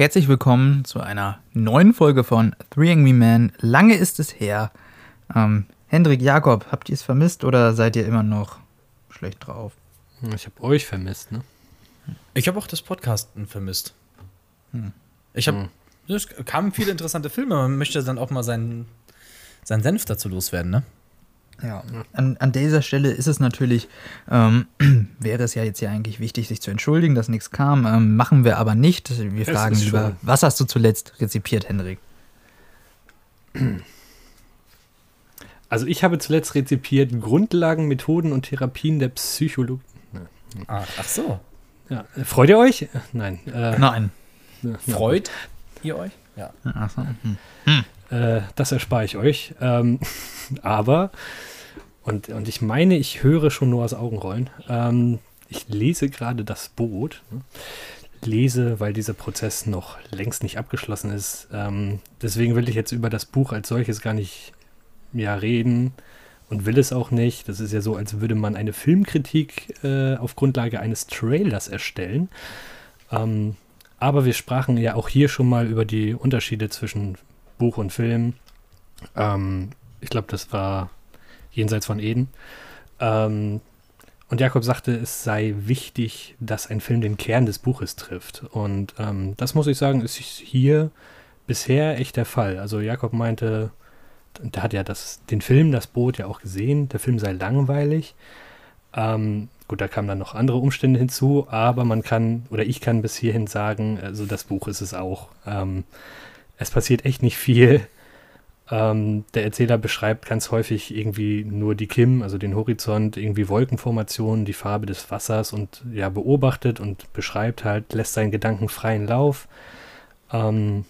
Herzlich willkommen zu einer neuen Folge von Three Angry Men. Lange ist es her. Ähm, Hendrik, Jakob, habt ihr es vermisst oder seid ihr immer noch schlecht drauf? Ich habe euch vermisst, ne? Ich habe auch das Podcasten vermisst. Hm. Ich habe, hm. es kamen viele interessante Filme. Man möchte dann auch mal seinen, seinen Senf dazu loswerden, ne? Ja, an, an dieser Stelle ist es natürlich, ähm, wäre es ja jetzt ja eigentlich wichtig, sich zu entschuldigen, dass nichts kam. Ähm, machen wir aber nicht. Wir es fragen lieber, was hast du zuletzt rezipiert, Hendrik? Also ich habe zuletzt rezipiert Grundlagen, Methoden und Therapien der Psychologie. Ach, ach so. Ja. Freut ihr euch? Nein. Äh, Nein. Freut ihr euch? Ja. Ach so. Hm. Hm. Äh, das erspare ich euch. Ähm, aber und, und ich meine, ich höre schon nur aus Augenrollen. Ähm, ich lese gerade das Boot. Ne? Lese, weil dieser Prozess noch längst nicht abgeschlossen ist. Ähm, deswegen will ich jetzt über das Buch als solches gar nicht ja, reden und will es auch nicht. Das ist ja so, als würde man eine Filmkritik äh, auf Grundlage eines Trailers erstellen. Ähm, aber wir sprachen ja auch hier schon mal über die Unterschiede zwischen Buch und Film. Ähm, ich glaube, das war jenseits von Eden. Ähm, und Jakob sagte, es sei wichtig, dass ein Film den Kern des Buches trifft. Und ähm, das muss ich sagen, ist hier bisher echt der Fall. Also Jakob meinte, der hat ja das, den Film, das Boot ja auch gesehen, der Film sei langweilig. Ähm, gut, da kamen dann noch andere Umstände hinzu, aber man kann, oder ich kann bis hierhin sagen, also das Buch ist es auch. Ähm, es passiert echt nicht viel. Ähm, der Erzähler beschreibt ganz häufig irgendwie nur die Kim, also den Horizont, irgendwie Wolkenformationen, die Farbe des Wassers und ja, beobachtet und beschreibt halt, lässt seinen Gedanken freien Lauf. Ähm,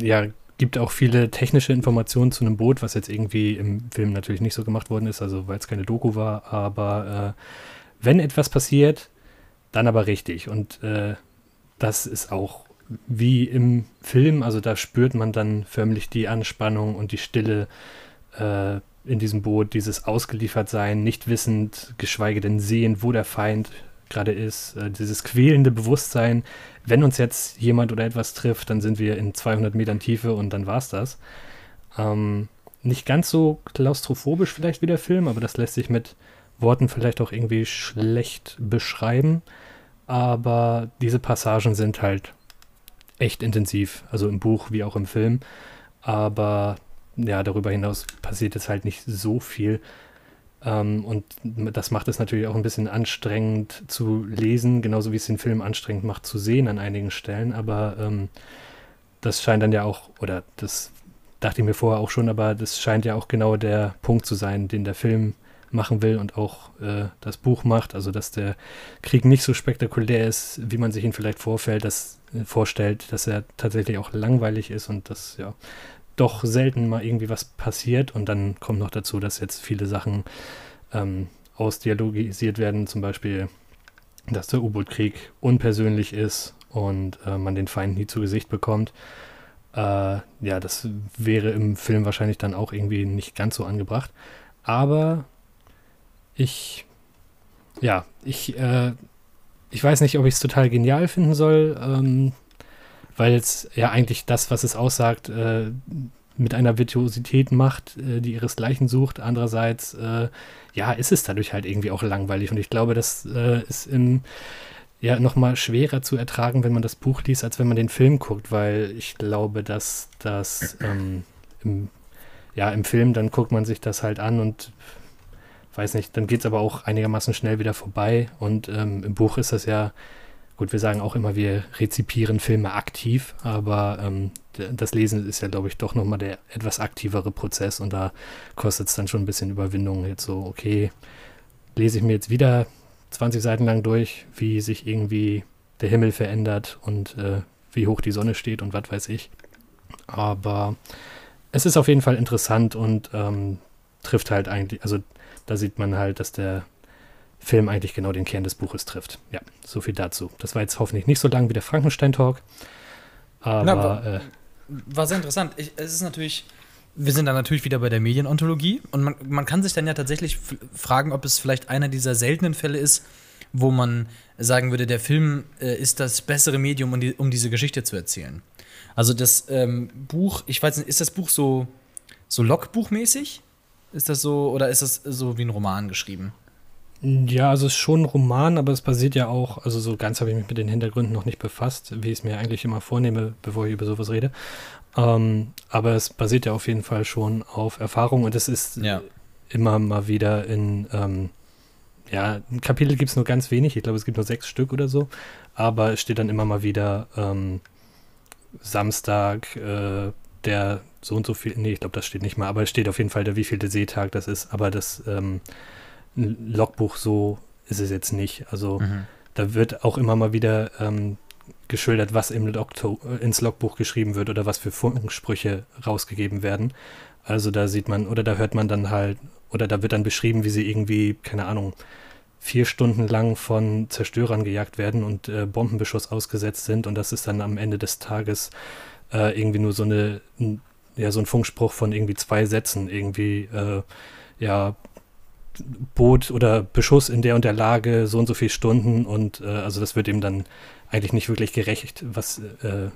ja, gibt auch viele technische Informationen zu einem Boot, was jetzt irgendwie im Film natürlich nicht so gemacht worden ist, also weil es keine Doku war, aber äh, wenn etwas passiert, dann aber richtig. Und äh, das ist auch wie im Film. Also da spürt man dann förmlich die Anspannung und die Stille äh, in diesem Boot, dieses Ausgeliefertsein, nicht wissend, geschweige denn sehend, wo der Feind gerade ist, äh, dieses quälende Bewusstsein, wenn uns jetzt jemand oder etwas trifft, dann sind wir in 200 Metern Tiefe und dann war's das. Ähm, nicht ganz so klaustrophobisch vielleicht wie der Film, aber das lässt sich mit Worten vielleicht auch irgendwie schlecht beschreiben. Aber diese Passagen sind halt echt intensiv, also im Buch wie auch im Film. Aber ja, darüber hinaus passiert es halt nicht so viel. Ähm, und das macht es natürlich auch ein bisschen anstrengend zu lesen, genauso wie es den Film anstrengend macht zu sehen an einigen Stellen. Aber ähm, das scheint dann ja auch, oder das dachte ich mir vorher auch schon, aber das scheint ja auch genau der Punkt zu sein, den der Film machen will und auch äh, das Buch macht. Also, dass der Krieg nicht so spektakulär ist, wie man sich ihn vielleicht vorfällt, dass, äh, vorstellt, dass er tatsächlich auch langweilig ist und dass ja doch selten mal irgendwie was passiert. Und dann kommt noch dazu, dass jetzt viele Sachen ähm, ausdialogisiert werden, zum Beispiel, dass der U-Boot-Krieg unpersönlich ist und äh, man den Feind nie zu Gesicht bekommt. Äh, ja, das wäre im Film wahrscheinlich dann auch irgendwie nicht ganz so angebracht. Aber ich, ja, ich, äh, ich weiß nicht, ob ich es total genial finden soll, ähm, weil es ja eigentlich das, was es aussagt, äh, mit einer Virtuosität macht, äh, die ihresgleichen sucht. Andererseits, äh, ja, ist es dadurch halt irgendwie auch langweilig. Und ich glaube, das äh, ist im, ja nochmal schwerer zu ertragen, wenn man das Buch liest, als wenn man den Film guckt, weil ich glaube, dass das ähm, im, ja, im Film, dann guckt man sich das halt an und weiß nicht, dann geht es aber auch einigermaßen schnell wieder vorbei. Und ähm, im Buch ist das ja, gut, wir sagen auch immer, wir rezipieren Filme aktiv, aber ähm, das Lesen ist ja, glaube ich, doch nochmal der etwas aktivere Prozess und da kostet es dann schon ein bisschen Überwindung. Jetzt so, okay, lese ich mir jetzt wieder 20 Seiten lang durch, wie sich irgendwie der Himmel verändert und äh, wie hoch die Sonne steht und was weiß ich. Aber es ist auf jeden Fall interessant und ähm, trifft halt eigentlich, also da sieht man halt, dass der Film eigentlich genau den Kern des Buches trifft. Ja, so viel dazu. Das war jetzt hoffentlich nicht so lang wie der Frankenstein-Talk. Aber. Na, war, äh, war, sehr interessant. Ich, es ist natürlich. Wir sind dann natürlich wieder bei der Medienontologie und man, man kann sich dann ja tatsächlich fragen, ob es vielleicht einer dieser seltenen Fälle ist, wo man sagen würde, der Film äh, ist das bessere Medium, um, die, um, diese Geschichte zu erzählen. Also das ähm, Buch, ich weiß nicht, ist das Buch so, so Logbuchmäßig? Ist das so, oder ist das so wie ein Roman geschrieben? Ja, also es ist schon ein Roman, aber es basiert ja auch, also so ganz habe ich mich mit den Hintergründen noch nicht befasst, wie ich es mir eigentlich immer vornehme, bevor ich über sowas rede. Ähm, aber es basiert ja auf jeden Fall schon auf Erfahrung und es ist ja. immer mal wieder in, ähm, ja, ein Kapitel gibt es nur ganz wenig, ich glaube es gibt nur sechs Stück oder so, aber es steht dann immer mal wieder ähm, Samstag, äh, der so und so viel, nee, ich glaube das steht nicht mal, aber es steht auf jeden Fall der wievielte Seetag das ist, aber das ähm, Logbuch so ist es jetzt nicht. Also mhm. da wird auch immer mal wieder ähm, geschildert, was im Log ins Logbuch geschrieben wird oder was für Funkensprüche rausgegeben werden. Also da sieht man oder da hört man dann halt oder da wird dann beschrieben, wie sie irgendwie, keine Ahnung, vier Stunden lang von Zerstörern gejagt werden und äh, Bombenbeschuss ausgesetzt sind und das ist dann am Ende des Tages äh, irgendwie nur so eine, ja, so ein Funkspruch von irgendwie zwei Sätzen, irgendwie, äh, ja, Boot oder Beschuss in der und der Lage, so und so viele Stunden und äh, also das wird eben dann eigentlich nicht wirklich gerecht, was äh,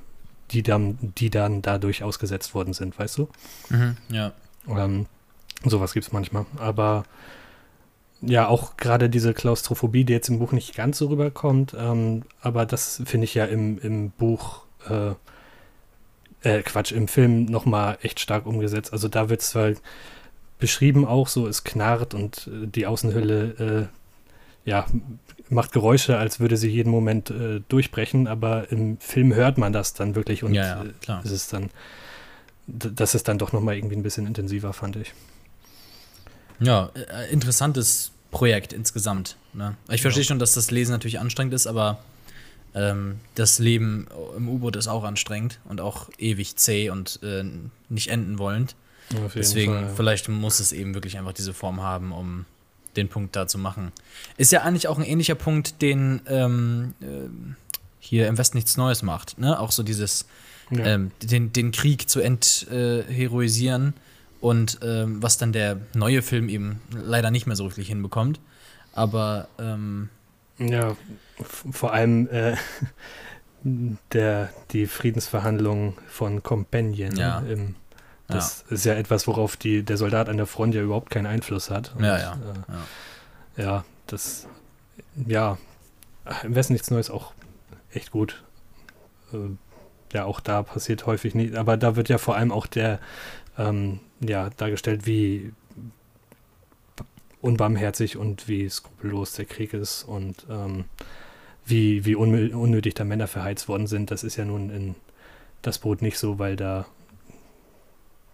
die dann, die dann dadurch ausgesetzt worden sind, weißt du? Mhm, ja. Ähm, sowas gibt es manchmal. Aber ja, auch gerade diese Klaustrophobie, die jetzt im Buch nicht ganz so rüberkommt, ähm, aber das finde ich ja im, im Buch, äh, äh, Quatsch, im Film nochmal echt stark umgesetzt. Also da wird es zwar beschrieben auch so, es knarrt und äh, die Außenhülle äh, ja, macht Geräusche, als würde sie jeden Moment äh, durchbrechen, aber im Film hört man das dann wirklich und ja, ja, klar. es ist dann, das ist dann doch nochmal irgendwie ein bisschen intensiver, fand ich. Ja, äh, interessantes Projekt insgesamt. Ne? Ich verstehe ja. schon, dass das Lesen natürlich anstrengend ist, aber ähm, das Leben im U-Boot ist auch anstrengend und auch ewig zäh und äh, nicht enden wollend. Deswegen, Fall, ja. vielleicht muss es eben wirklich einfach diese Form haben, um den Punkt da zu machen. Ist ja eigentlich auch ein ähnlicher Punkt, den ähm, äh, hier im Westen nichts Neues macht. Ne? Auch so dieses, ja. ähm, den, den Krieg zu entheroisieren äh, und ähm, was dann der neue Film eben leider nicht mehr so richtig hinbekommt. Aber ähm, ja, vor allem äh, der, die Friedensverhandlungen von Companion ja. im das ja. ist ja etwas, worauf die, der Soldat an der Front ja überhaupt keinen Einfluss hat. Und, ja, ja. Äh, ja. ja, das, ja, im Westen nichts Neues auch echt gut. Äh, ja, auch da passiert häufig nicht, aber da wird ja vor allem auch der, ähm, ja, dargestellt, wie unbarmherzig und wie skrupellos der Krieg ist und ähm, wie, wie unnötig da Männer verheizt worden sind. Das ist ja nun in das Boot nicht so, weil da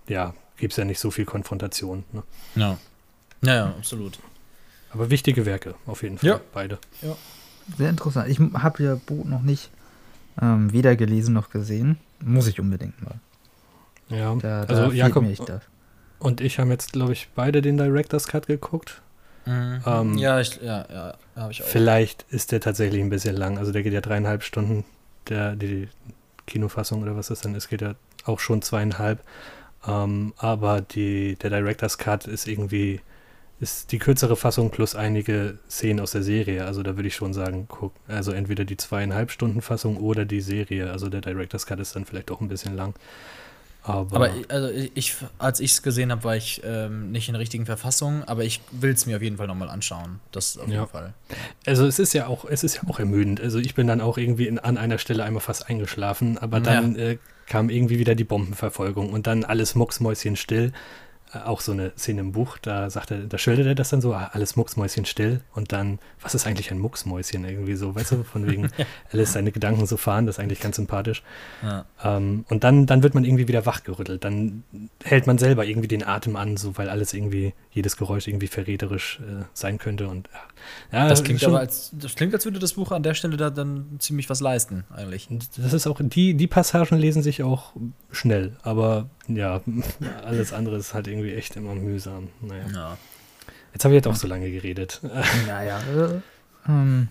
ja, gibt es ja nicht so viel Konfrontation. Ne? Ja. ja, ja, absolut. Aber wichtige Werke, auf jeden Fall, ja. beide. Ja. Sehr interessant. Ich habe ja Buch noch nicht ähm, weder gelesen noch gesehen. Muss ich unbedingt mal. Ja, da, da also Jakob und ich haben jetzt, glaube ich, beide den Director's Cut geguckt. Mhm. Ähm, ja, ich, ja, ja, habe ich auch. Vielleicht ist der tatsächlich ein bisschen lang. Also der geht ja dreieinhalb Stunden. Der, die Kinofassung oder was das dann ist, geht ja auch schon zweieinhalb. Ähm, aber die, der Director's Cut ist irgendwie ist die kürzere Fassung plus einige Szenen aus der Serie. Also da würde ich schon sagen, guck, also entweder die zweieinhalb Stunden Fassung oder die Serie. Also der Director's Cut ist dann vielleicht auch ein bisschen lang. Aber, aber also ich, als ich es gesehen habe, war ich ähm, nicht in der richtigen Verfassung, aber ich will es mir auf jeden Fall nochmal anschauen. Das auf jeden Fall. Also es ist ja auch, es ist ja auch ermüdend. Also ich bin dann auch irgendwie in, an einer Stelle einmal fast eingeschlafen, aber dann ja. äh, kam irgendwie wieder die Bombenverfolgung und dann alles mucksmäuschenstill. Äh, auch so eine Szene im Buch, da sagt er, da schildert er das dann so, ah, alles Mucksmäuschen still und dann, was ist eigentlich ein Mucksmäuschen irgendwie so, weißt du, von wegen, er lässt seine Gedanken so fahren, das ist eigentlich ganz sympathisch. Ja. Ähm, und dann, dann wird man irgendwie wieder wachgerüttelt, dann hält man selber irgendwie den Atem an, so, weil alles irgendwie, jedes Geräusch irgendwie verräterisch äh, sein könnte und ja. Das klingt schon, aber als, das klingt, als würde das Buch an der Stelle da dann ziemlich was leisten, eigentlich. Das ist auch, die, die Passagen lesen sich auch schnell, aber ja, alles andere ist halt irgendwie echt immer mühsam. Naja. Ja. Jetzt habe ich jetzt auch so lange geredet. Naja. Äh, ähm,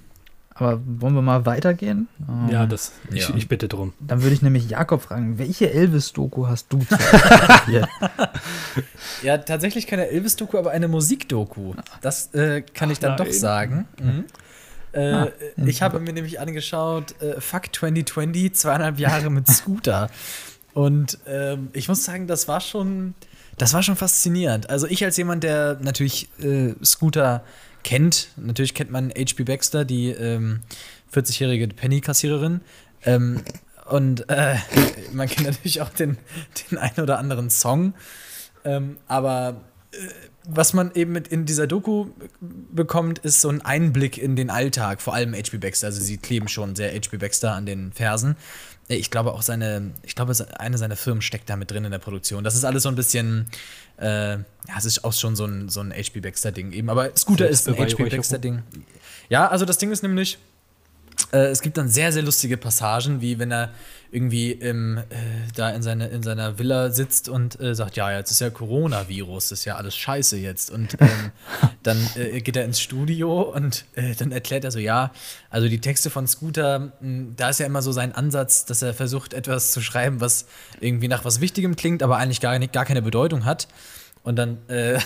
aber wollen wir mal weitergehen? Ähm, ja, das, ich, ja. ich, bitte drum. Dann würde ich nämlich Jakob fragen, welche Elvis-Doku hast du Ja, tatsächlich keine Elvis-Doku, aber eine Musik-Doku. Das äh, kann Ach, ich dann doch sagen. Mhm. Äh, ah, ich habe mir nämlich angeschaut, äh, Fuck 2020, zweieinhalb Jahre mit Scooter. Und ähm, ich muss sagen, das war schon, das war schon faszinierend. Also ich als jemand, der natürlich äh, Scooter kennt, natürlich kennt man H.P. Baxter, die ähm, 40-jährige Penny-Kassiererin. Ähm, und äh, man kennt natürlich auch den, den einen oder anderen Song. Ähm, aber äh, was man eben mit in dieser Doku bekommt, ist so ein Einblick in den Alltag, vor allem H.P. Baxter. Also sie kleben schon sehr H.P. Baxter an den Fersen. Ich glaube auch seine, ich glaube, eine seiner Firmen steckt da mit drin in der Produktion. Das ist alles so ein bisschen, äh, ja, es ist auch schon so ein, so ein H.P. Baxter-Ding eben. Aber Scooter ist ein H.P. Baxter-Ding. Ja, also das Ding ist nämlich, äh, es gibt dann sehr, sehr lustige Passagen, wie wenn er irgendwie im, äh, da in, seine, in seiner Villa sitzt und äh, sagt, ja, jetzt ist ja Coronavirus, das ist ja alles scheiße jetzt. Und ähm, dann äh, geht er ins Studio und äh, dann erklärt er so, ja, also die Texte von Scooter, mh, hm, da ist ja immer so sein Ansatz, dass er versucht, etwas zu schreiben, was irgendwie nach was Wichtigem klingt, aber eigentlich gar, nicht, gar keine Bedeutung hat. Und dann äh,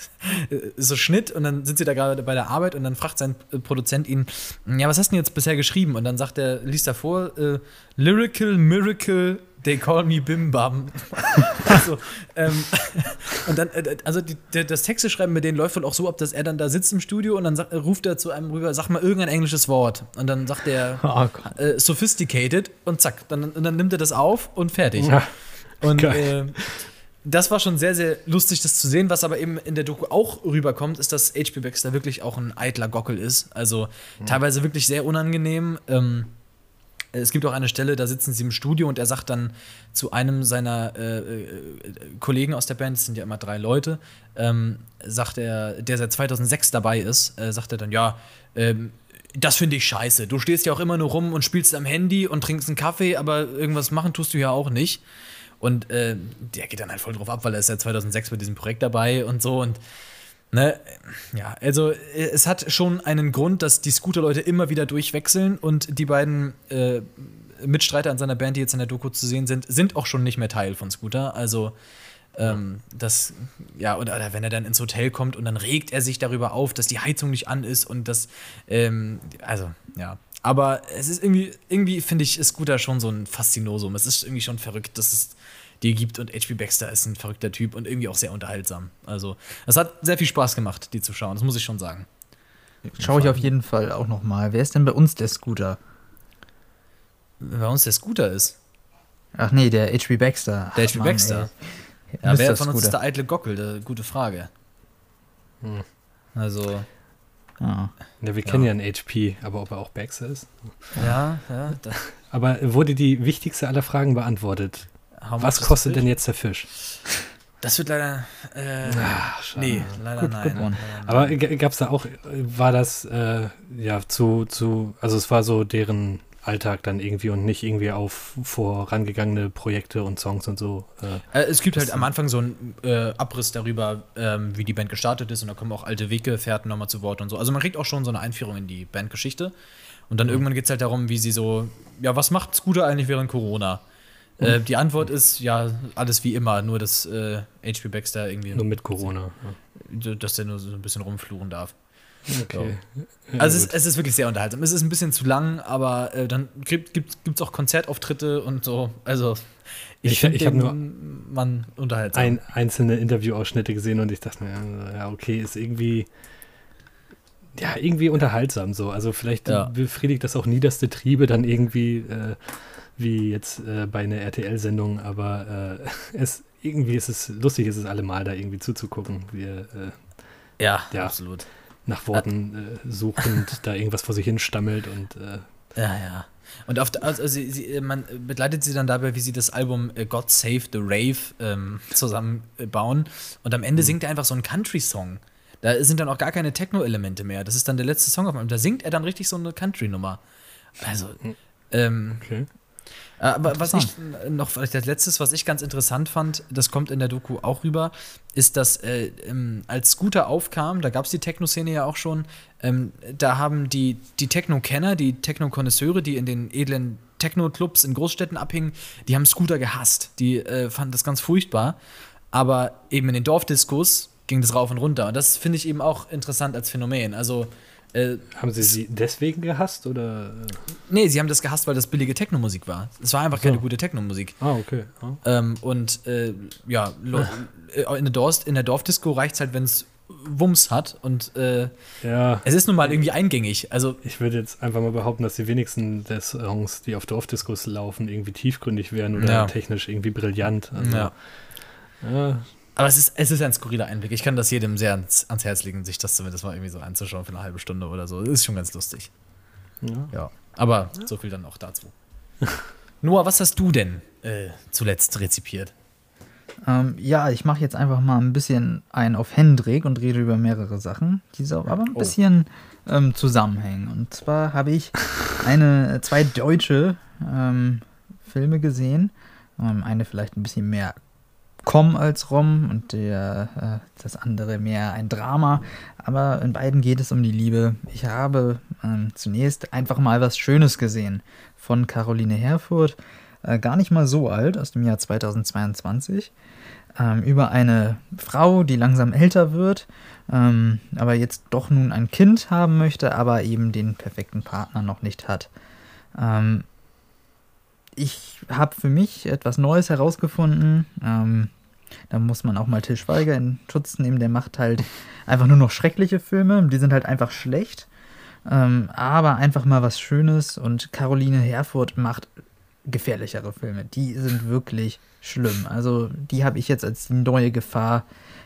so Schnitt und dann sind sie da gerade bei der Arbeit und dann fragt sein Produzent ihn, ja, was hast du denn jetzt bisher geschrieben? Und dann sagt er, liest er vor, äh, Lyrical Miracle, they call me Bim Bam. also, ähm, und dann, äh, also die, das Texte schreiben mit denen läuft wohl auch so ab, dass er dann da sitzt im Studio und dann sagt, ruft er zu einem rüber, sag mal irgendein englisches Wort. Und dann sagt er oh äh, sophisticated und zack, dann, und dann nimmt er das auf und fertig. Ja. Und äh, das war schon sehr, sehr lustig, das zu sehen. Was aber eben in der Doku auch rüberkommt, ist, dass H.P. Baxter wirklich auch ein eitler Gockel ist. Also mhm. teilweise wirklich sehr unangenehm. Ähm, es gibt auch eine Stelle, da sitzen sie im Studio und er sagt dann zu einem seiner äh, äh, Kollegen aus der Band, es sind ja immer drei Leute, ähm, sagt er, der seit 2006 dabei ist, äh, sagt er dann, ja, ähm, das finde ich scheiße. Du stehst ja auch immer nur rum und spielst am Handy und trinkst einen Kaffee, aber irgendwas machen tust du ja auch nicht. Und äh, der geht dann halt voll drauf ab, weil er ist ja 2006 bei diesem Projekt dabei und so. Und ne, ja, also es hat schon einen Grund, dass die Scooter-Leute immer wieder durchwechseln und die beiden äh, Mitstreiter an seiner Band, die jetzt in der Doku zu sehen sind, sind auch schon nicht mehr Teil von Scooter. Also ähm, das, ja, oder, oder, wenn er dann ins Hotel kommt und dann regt er sich darüber auf, dass die Heizung nicht an ist und das, ähm, also, ja. Aber es ist irgendwie, irgendwie finde ich, ist Scooter schon so ein Faszinosum. Es ist irgendwie schon verrückt, dass es die gibt. Und H.P. Baxter ist ein verrückter Typ und irgendwie auch sehr unterhaltsam. Also, es hat sehr viel Spaß gemacht, die zu schauen, das muss ich schon sagen. Schaue ich auf jeden Fall auch noch mal. Wer ist denn bei uns der Scooter? Bei uns der Scooter ist? Ach nee, der H.P. Baxter. Der H.P. Baxter. Ja, wer von uns ist der eitle Gockel? Gute Frage. Hm. Also. Ah. Ja, wir kennen ja. ja einen HP, aber ob er auch Baxter ist? Ja, ja. aber wurde die wichtigste aller Fragen beantwortet? Was kostet denn jetzt der Fisch? Das wird leider. Äh, Ach, nee, leider gut, nein. Gut Aber gab es da auch, war das äh, ja zu, zu, also es war so deren Alltag dann irgendwie und nicht irgendwie auf vorangegangene Projekte und Songs und so. Äh, äh es gibt halt am Anfang so einen äh, Abriss darüber, ähm, wie die Band gestartet ist und da kommen auch alte Weggefährten nochmal zu Wort und so. Also man kriegt auch schon so eine Einführung in die Bandgeschichte. Und dann mhm. irgendwann geht es halt darum, wie sie so, ja, was macht Scooter eigentlich während Corona? Äh, die Antwort ist ja alles wie immer, nur dass äh, HP Baxter irgendwie. Nur mit Corona. Dass der nur so ein bisschen rumfluchen darf. Okay. Ja, also es, es, ist wirklich sehr unterhaltsam. Es ist ein bisschen zu lang, aber äh, dann gibt es auch Konzertauftritte und so. Also ich, ich, ich habe nur man unterhaltsam. Ein, einzelne Interviewausschnitte gesehen und ich dachte mir, ja, okay, ist irgendwie ja, irgendwie unterhaltsam so. Also vielleicht ja. befriedigt das auch niederste Triebe dann irgendwie äh, wie jetzt äh, bei einer RTL-Sendung, aber äh, es, irgendwie ist es lustig, ist es allemal da irgendwie zuzugucken. Wir, äh, ja, ja, absolut. Nach Worten äh, suchend da irgendwas vor sich hin stammelt und äh, ja, ja. Und auf also sie, sie, man begleitet sie dann dabei, wie sie das Album äh, God Save the Rave ähm, zusammenbauen. Und am Ende mhm. singt er einfach so einen Country-Song. Da sind dann auch gar keine Techno-Elemente mehr. Das ist dann der letzte Song auf dem Album. Da singt er dann richtig so eine Country-Nummer. Also, mhm. ähm, okay. Aber was ich noch, vielleicht als letztes, was ich ganz interessant fand, das kommt in der Doku auch rüber, ist, dass äh, ähm, als Scooter aufkam, da gab es die Techno-Szene ja auch schon, ähm, da haben die, die Techno-Kenner, die Techno-Konnoisseure, die in den edlen Techno-Clubs in Großstädten abhingen, die haben Scooter gehasst. Die äh, fanden das ganz furchtbar. Aber eben in den Dorfdiskos ging das rauf und runter. Und das finde ich eben auch interessant als Phänomen. Also Äh, haben sie sie deswegen gehasst oder? Nee, sie haben das gehasst, weil das billige Techno-Musik war. Es war einfach so. keine gute Techno-Musik. Ah, okay. Oh. Ähm, und äh, ja, äh, in der, Dorf, in der Dorfdisco reicht es halt, wenn es Wumms hat und äh, ja. es ist nun mal irgendwie eingängig. Also ich würde jetzt einfach mal behaupten, dass die wenigsten der Songs, die auf Dorfdiscos laufen, irgendwie tiefgründig wären oder ja. technisch irgendwie brillant. Also, ja. ja. Aber es ist, es ist ein skurriler Einblick. Ich kann das jedem sehr ans, ans Herz legen, sich das zumindest mal irgendwie so anzuschauen für eine halbe Stunde oder so. Das ist schon ganz lustig. Ja. ja. Aber so viel dann auch dazu. Noah, was hast du denn äh, zuletzt rezipiert? Ähm, ja, ich mache jetzt einfach mal ein bisschen ein auf Hendrik und rede über mehrere Sachen, die so aber ein oh. bisschen ähm, zusammenhängen. Und zwar habe ich eine, zwei deutsche ähm, Filme gesehen. Ähm, eine vielleicht ein bisschen mehr Com als Rom und der, äh, das andere mehr ein Drama. Aber in beiden geht es um die Liebe. Ich habe ähm, zunächst einfach mal was Schönes gesehen von Caroline Herfurth äh, gar nicht mal so alt, aus dem Jahr 2022, ähm, über eine Frau, die langsam älter wird, ähm, aber jetzt doch nun ein Kind haben möchte, aber eben den perfekten Partner noch nicht hat. Ähm, ich habe für mich etwas Neues herausgefunden. Ähm, da muss man auch mal Til Schweiger in Schutz nehmen. Der macht halt einfach nur noch schreckliche Filme. Die sind halt einfach schlecht. Ähm, aber einfach mal was Schönes. Und Caroline Herfurth macht gefährlichere Filme. Die sind wirklich schlimm. Also die habe ich jetzt als die neue Gefahr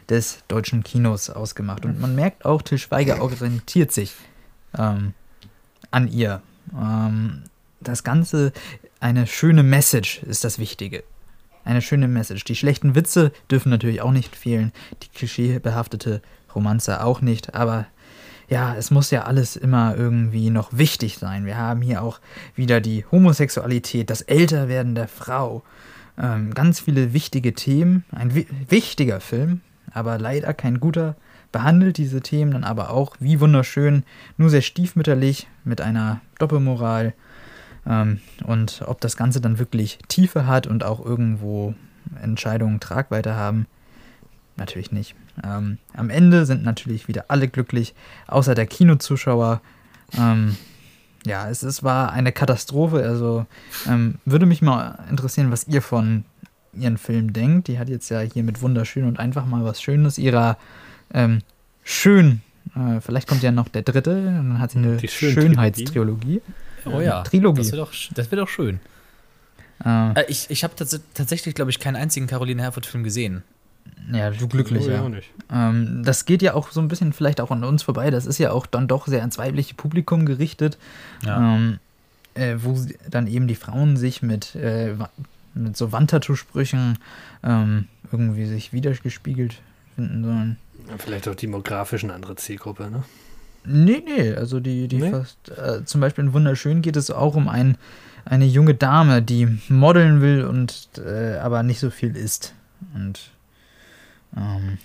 des deutschen Kinos ausgemacht. Und man merkt auch, Til Schweiger orientiert sich ähm, an ihr. Ähm, das Ganze, eine schöne Message ist das Wichtige. Eine schöne Message. Die schlechten Witze dürfen natürlich auch nicht fehlen. Die klischeebehaftete Romanze auch nicht. Aber ja, es muss ja alles immer irgendwie noch wichtig sein. Wir haben hier auch wieder die Homosexualität, das Älterwerden der Frau. Ähm, ganz viele wichtige Themen. Ein wi wichtiger Film, aber leider kein guter. Behandelt diese Themen dann aber auch wie wunderschön, nur sehr stiefmütterlich mit einer Doppelmoral. Ähm, und ob das Ganze dann wirklich Tiefe hat und auch irgendwo Entscheidungen Tragweite haben, natürlich nicht. Ähm, am Ende sind natürlich wieder alle glücklich, außer der Kinozuschauer. Ähm, ja, es, es war eine Katastrophe. Also würde mich mal interessieren, was ihr von ihren Film denkt. Die hat jetzt ja hier mit wunderschön und einfach mal was Schönes ihrer ähm, schön. Äh, vielleicht kommt ja noch der dritte. Dann hat sie eine Die Schönheitstrilogie. Oh ja, Trilogie. Das wird doch, das wird doch schön. Äh, äh ich ich habe tats tatsächlich, glaube ich, keinen einzigen Caroline Herford-Film gesehen. Ja, du glücklich, oh, ja. Ähm, das geht ja auch so ein bisschen vielleicht auch an uns vorbei. Das ist ja auch dann doch sehr ans weibliche Publikum gerichtet, ja. ähm, äh, wo dann eben die Frauen sich mit, äh, mit so Wandtattoo-Sprüchen ähm, irgendwie sich wiedergespiegelt finden sollen. Ja, vielleicht auch demografisch eine andere Zielgruppe, ne? Nee, nee, also die, die nee? fast, äh, zum Beispiel in Wunderschön geht es auch um ein, eine junge Dame, die modeln will und äh, aber nicht so viel isst. Und ähm,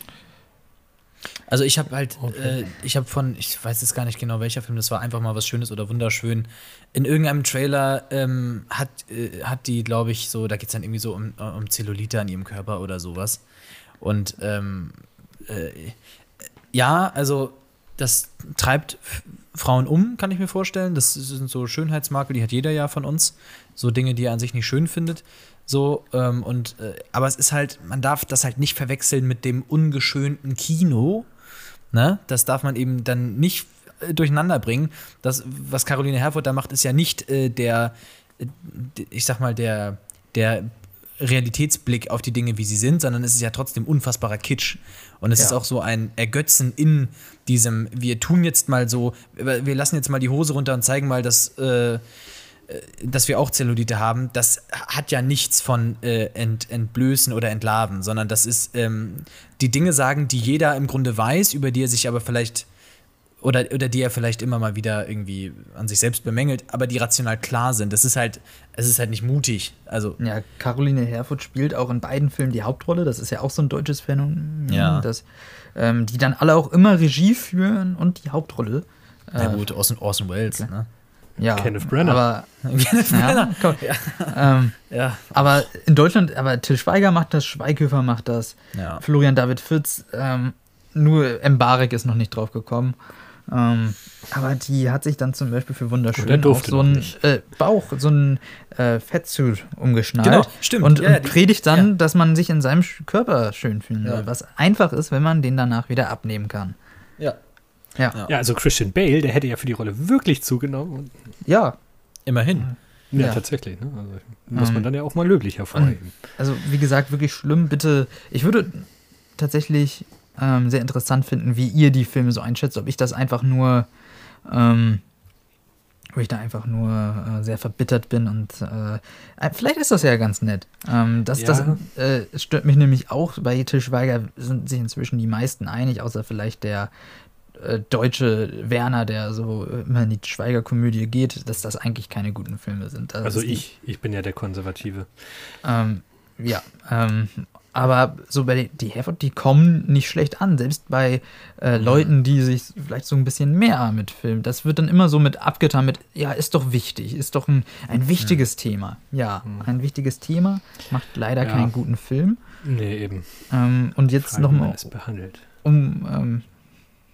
also ich habe halt, okay. äh, ich habe von, ich weiß jetzt gar nicht genau welcher Film, das war einfach mal was Schönes oder wunderschön. In irgendeinem Trailer ähm, hat, äh, hat die, glaube ich, so, da geht es dann irgendwie so um, um Zellulite an ihrem Körper oder sowas. Und ähm, äh, ja, also das treibt Frauen um, kann ich mir vorstellen. Das sind so Schönheitsmakel, die hat jeder ja von uns. So Dinge, die er an sich nicht schön findet. So, ähm, und, äh, aber es ist halt, man darf das halt nicht verwechseln mit dem ungeschönten Kino. Ne? Das darf man eben dann nicht äh, durcheinander bringen. Das, was Caroline Herfurth da macht, ist ja nicht äh, der, äh, ich sag mal, der, der Realitätsblick auf die Dinge, wie sie sind, sondern es ist ja trotzdem unfassbarer Kitsch. Und es ja. ist auch so ein Ergötzen in diesem, wir tun jetzt mal so, wir lassen jetzt mal die Hose runter und zeigen mal, dass äh, äh, dass wir auch Zellulite haben, das hat ja nichts von äh, ent, entblößen oder entlarven, sondern das ist ähm, die Dinge sagen, die jeder im Grunde weiß, über die er sich aber vielleicht oder, oder die er vielleicht immer mal wieder irgendwie an sich selbst bemängelt, aber die rational klar sind. Das ist halt, es ist halt nicht mutig. Also ja, Caroline Herfurth spielt auch in beiden Filmen die Hauptrolle. Das ist ja auch so ein deutsches Phänomen, ja. dass ähm, die dann alle auch immer Regie führen und die Hauptrolle. Äh, ja gut, Orson, Orson Welles, ne? Ja, Kenneth Brenner. Aber, Kenneth Brenner. Ja, ähm, ja. Aber in Deutschland, aber Till Schweiger macht das, Schweighöfer macht das, ja. Florian David Fitz, ähm, nur Mbarek ist noch nicht drauf gekommen. Ähm, aber die hat sich dann zum Beispiel für wunderschön auf so einen äh, Bauch, so einen äh, Fettsuit umgeschnallt. Genau, stimmt. Und, ja, und predigt dann, ja. dass man sich in seinem Körper schön fühlen soll. Ja. Was einfach ist, wenn man den danach wieder abnehmen kann. Ja. Ja. ja, also Christian Bale, der hätte ja für die Rolle wirklich zugenommen. Ja. Immerhin. Ja, ja. tatsächlich. Ne? Also muss man ähm, dann ja auch mal löblich hervorheben. Also, wie gesagt, wirklich schlimm. Bitte, ich würde tatsächlich ähm, sehr interessant finden, wie ihr die Filme so einschätzt. Ob ich das einfach nur, ähm, ob ich da einfach nur äh, sehr verbittert bin und äh, äh vielleicht ist das ja ganz nett. Ähm, das ja. das äh, stört mich nämlich auch. Bei Til Schweiger sind sich inzwischen die meisten einig, außer vielleicht der äh, deutsche Werner, der so immer in die Schweigerkomödie geht, dass das eigentlich keine guten Filme sind. Das also ich, ich bin ja der Konservative. Ähm, ja, ähm, aber so bei die Herford, die kommen nicht schlecht an, selbst bei äh, mhm. Leuten, die sich vielleicht so ein bisschen mehr mit filmen. Das wird dann immer so mit abgetan mit, ja, ist doch wichtig, ist doch ein, ein wichtiges ja. Thema. Ja, mhm. ein wichtiges Thema, macht leider ja. keinen guten Film. Nee, eben. Ähm, und jetzt nochmal, um ähm,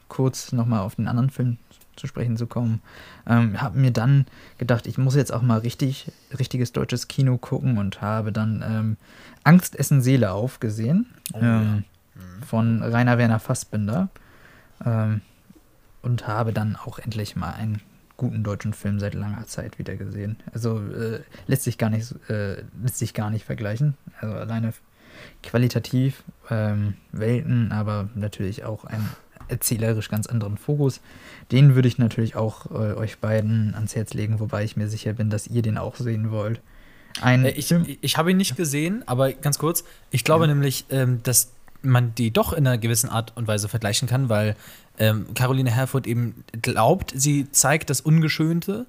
kurz nochmal auf den anderen Film zu sprechen zu kommen, ähm, habe mir dann gedacht, ich muss jetzt auch mal richtig, richtiges deutsches Kino gucken und habe dann ähm, Angst essen Seele aufgesehen oh, ähm, ja. mhm. von Rainer Werner Fassbinder ähm, und habe dann auch endlich mal einen guten deutschen Film seit langer Zeit wieder gesehen. Also äh, lässt sich gar nicht äh, lässt sich gar nicht vergleichen. Also alleine qualitativ ähm, Welten, aber natürlich auch ein erzählerisch ganz anderen Fokus. Den würde ich natürlich auch äh, euch beiden ans Herz legen, wobei ich mir sicher bin, dass ihr den auch sehen wollt. Ein äh, ich, ich habe ihn nicht gesehen, aber ganz kurz, ich glaube ja. nämlich, ähm, dass man die doch in einer gewissen Art und Weise vergleichen kann, weil ähm, Caroline Herfurth eben glaubt, sie zeigt das Ungeschönte,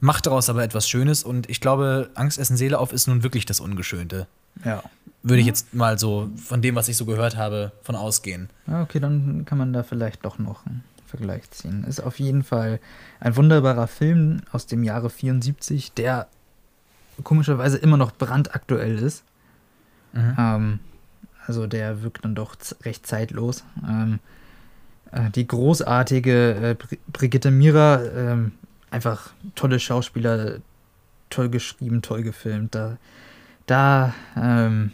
macht daraus aber etwas Schönes und ich glaube, Angst essen Seele auf ist nun wirklich das Ungeschönte. Ja. Würde ich jetzt mal so von dem, was ich so gehört habe, von ausgehen. Okay, dann kann man da vielleicht doch noch einen Vergleich ziehen. Ist auf jeden Fall ein wunderbarer Film aus dem Jahre 74, der komischerweise immer noch brandaktuell ist. Mhm. Ähm, also der wirkt dann doch recht zeitlos. Ähm, äh, die großartige äh, Br Brigitte Mira, ähm, einfach tolle Schauspieler, toll geschrieben, toll gefilmt. Da, da ähm,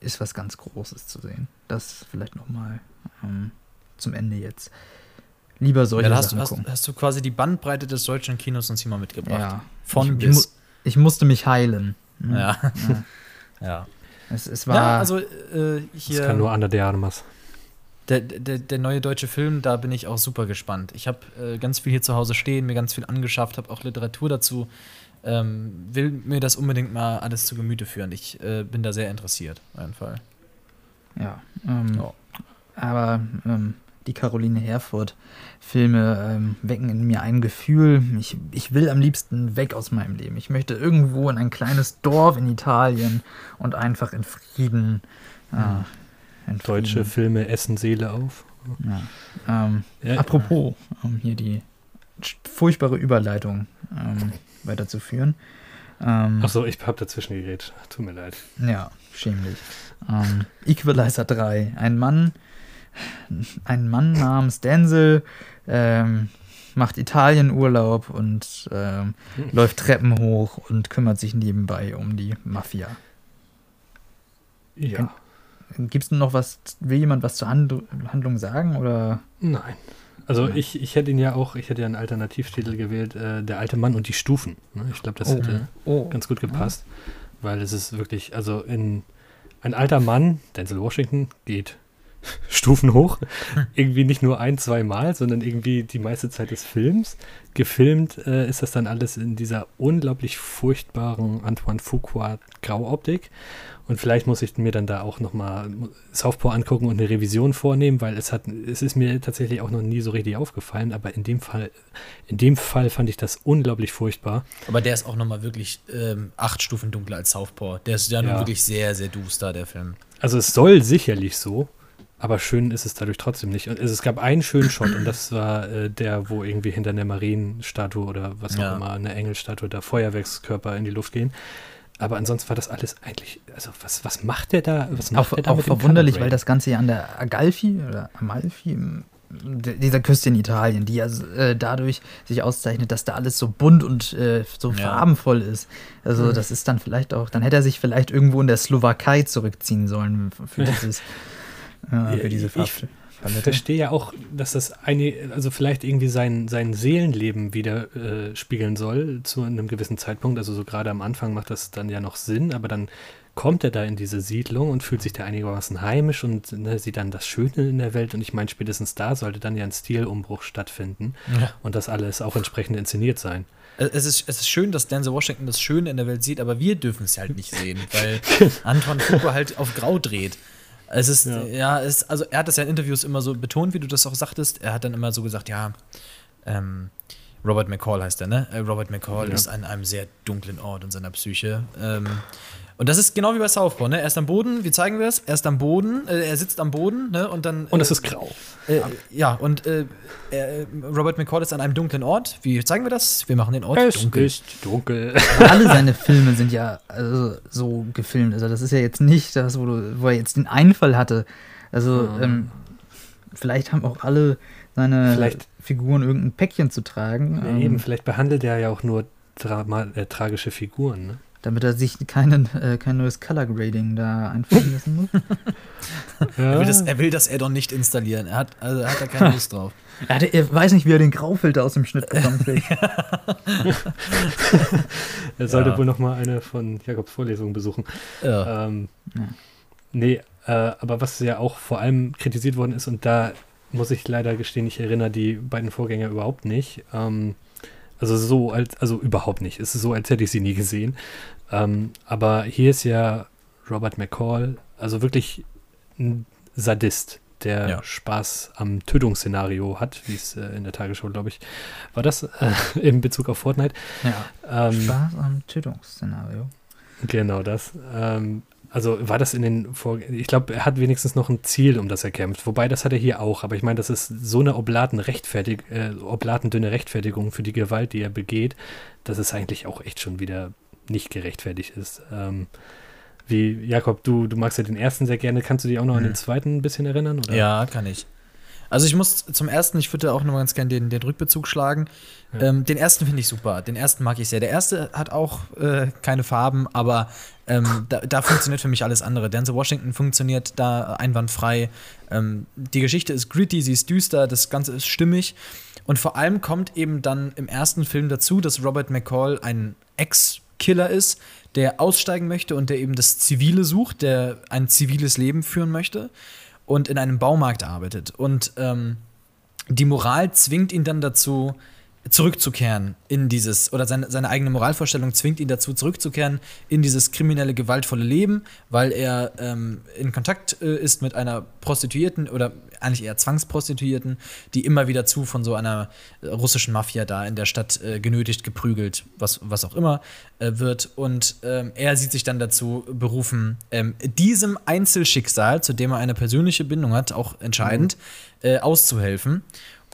ist was ganz Großes zu sehen. Das vielleicht nochmal ähm, zum Ende jetzt. Lieber solche ja, hast, Sachen hast, hast, du quasi die Bandbreite des deutschen Kinos uns hier mal mitgebracht. Ja. Von ich, bis ich musste mich heilen. Hm. Ja. ja. ja. Es, es war. Ja, also äh, hier. Das kann nur Anna de Armas. Der, der, der neue deutsche Film, da bin ich auch super gespannt. Ich habe äh, ganz viel hier zu Hause stehen, mir ganz viel angeschafft, habe auch Literatur dazu. Ähm, will mir das unbedingt mal alles zu Gemüte führen. Ich äh, bin da sehr interessiert, auf jeden Fall. Ja. Ähm, oh. Aber ähm, die Caroline Herfurth-Filme ähm, wecken in mir ein Gefühl. Ich, ich will am liebsten weg aus meinem Leben. Ich möchte irgendwo in ein kleines Dorf in Italien und einfach in Frieden. Äh, in Deutsche Filme essen Seele auf. Ja. Ähm, ja, apropos, um hier die furchtbare Überleitung ähm, weiterzuführen. Ähm, Achso, ich habe dazwischen geredet. Tut mir leid. Ja, schämlich. Ähm, Equalizer 3. Ein Mann ein Mann namens Denzel ähm, macht Italienurlaub und ähm, hm. läuft Treppen hoch und kümmert sich nebenbei um die Mafia. Ja. Gibt es noch was, will jemand was zur Hand Handlung sagen oder? Nein. Also ich, ich hätte ihn ja auch, ich hätte ja einen Alternativtitel gewählt, äh, Der alte Mann und die Stufen. Ne? Ich glaube, das oh. hätte oh. ganz gut gepasst, ja. weil es ist wirklich, also in ein alter Mann, Denzel Washington, geht Stufen hoch. irgendwie nicht nur ein, zwei Mal, sondern irgendwie die meiste Zeit des Films. Gefilmt äh, ist das dann alles in dieser unglaublich furchtbaren Antoine Fuqua Grauoptik. Und vielleicht muss ich mir dann da auch nochmal Southpaw angucken und eine Revision vornehmen, weil es hat, es ist mir tatsächlich auch noch nie so richtig aufgefallen, aber in dem Fall, in dem Fall fand ich das unglaublich furchtbar. Aber der ist auch nochmal wirklich ähm, acht Stufen dunkler als Southpaw. Der ist ja, ja. nun wirklich sehr, sehr duster, der Film. Also es soll sicherlich so, aber schön ist es dadurch trotzdem nicht. Und es gab einen schönen Shot und das war äh, der, wo irgendwie hinter einer Marienstatue oder was auch immer, eine Engelstatue, da Feuerwerkskörper in die Luft gehen. Aber ansonsten war das alles eigentlich, also was, was macht der da? Was macht auch, der da auch verwunderlich, weil das Ganze ja an der Agalfi oder Amalfi dieser Küste in Italien, die ja äh, dadurch sich auszeichnet, dass da alles so bunt und äh, so ja. farbenvoll ist. Also mhm. das ist dann vielleicht auch, dann hätte er sich vielleicht irgendwo in der Slowakei zurückziehen sollen für dieses, äh, für diese Farbe. Ich verstehe ja auch, dass das eine, also vielleicht irgendwie sein, sein Seelenleben wieder äh, spiegeln soll zu einem gewissen Zeitpunkt. Also so gerade am Anfang macht das dann ja noch Sinn, aber dann kommt er da in diese Siedlung und fühlt sich da einigermaßen heimisch und ne, sieht dann das Schöne in der Welt. Und ich meine, spätestens da sollte dann ja ein Stilumbruch stattfinden ja. und das alles auch entsprechend inszeniert sein. Es ist, es ist schön, dass Denzel Washington das Schöne in der Welt sieht, aber wir dürfen es halt nicht sehen, weil Anton Fuqua halt auf Grau dreht. Es ist, ja, ja es, also er hat das ja in Interviews immer so betont, wie du das auch sagtest. Er hat dann immer so gesagt, ja, ähm, Robert McCall heißt er, ne? Äh, Robert McCall ja. ist an einem sehr dunklen Ort in seiner Psyche. Ähm, und das ist genau wie bei Southpaw, ne? Er ist am Boden, wie zeigen wir es? Er ist am Boden, äh, er sitzt am Boden, ne? Und dann. Und es äh, ist grau. Äh, ja, und äh, Robert McCall ist an einem dunklen Ort. Wie zeigen wir das? Wir machen den Ort es dunkel. Ist dunkel. Alle seine Filme sind ja also, so gefilmt. Also, das ist ja jetzt nicht das, wo, du, wo er jetzt den Einfall hatte. Also, mhm. ähm, vielleicht haben auch alle seine vielleicht, Figuren irgendein Päckchen zu tragen. Ja, ähm, eben, vielleicht behandelt er ja auch nur Drama, äh, tragische Figuren, ne? Damit er sich keinen, äh, kein neues Color Grading da einfügen lassen muss. ja. er, will das, er will das Addon nicht installieren. Er hat, also er hat da keine Lust drauf. Er, hat, er, weiß nicht, wie er den Graufilter aus dem Schnitt bekommt. er sollte ja. wohl noch mal eine von Jakobs Vorlesungen besuchen. Ja. Ähm, ja. Nee, äh, aber was ja auch vor allem kritisiert worden ist, und da muss ich leider gestehen, ich erinnere die beiden Vorgänger überhaupt nicht. Ähm, also so als, also überhaupt nicht. Es ist so, als hätte ich sie nie gesehen. Ähm, aber hier ist ja Robert McCall, also wirklich ein Sadist, der ja. Spaß am Tötungsszenario hat, wie es äh, in der Tagesschau, glaube ich, war das äh, in Bezug auf Fortnite. Ja. Ähm, Spaß am Tötungsszenario. Genau das. Ähm, also war das in den Vor ich glaube, er hat wenigstens noch ein Ziel, um das er kämpft. Wobei, das hat er hier auch. Aber ich meine, das ist so eine oblaten Rechtfertig äh, oblatendünne Rechtfertigung für die Gewalt, die er begeht, dass es eigentlich auch echt schon wieder nicht gerechtfertigt ist. Ähm, wie, Jakob, du, du magst ja den ersten sehr gerne. Kannst du dich auch noch hm. an den mhm. zweiten ein bisschen erinnern? Oder? Ja, kann ich. Also ich muss zum ersten, ich würde auch noch mal ganz gerne den, den Rückbezug schlagen. Ja. Ähm, den ersten finde ich super. Den ersten mag ich sehr. Der erste hat auch äh, keine Farben, aber ähm, da, da, funktioniert für mich alles andere. Denzel Washington funktioniert da einwandfrei. Ähm, die Geschichte ist gritty, sie ist düster, das Ganze ist stimmig. Und vor allem kommt eben dann im ersten Film dazu, dass Robert McCall ein Ex-Killer ist, der aussteigen möchte und der eben das Zivile sucht, der ein ziviles Leben führen möchte und in einem Baumarkt arbeitet. Und ähm, die Moral zwingt ihn dann dazu, zurückzukehren in dieses, oder seine, seine eigene Moralvorstellung zwingt ihn dazu, zurückzukehren in dieses kriminelle, gewaltvolle Leben, weil er ähm, in Kontakt äh, ist mit einer Prostituierten oder eigentlich eher Zwangsprostituierten, die immer wieder zu von so einer äh, russischen Mafia da in der Stadt äh, genötigt, geprügelt, was, was auch immer äh, wird. Und ähm, er sieht sich dann dazu berufen, ähm, diesem Einzelschicksal, zu dem er eine persönliche Bindung hat, auch entscheidend, mhm. äh, auszuhelfen.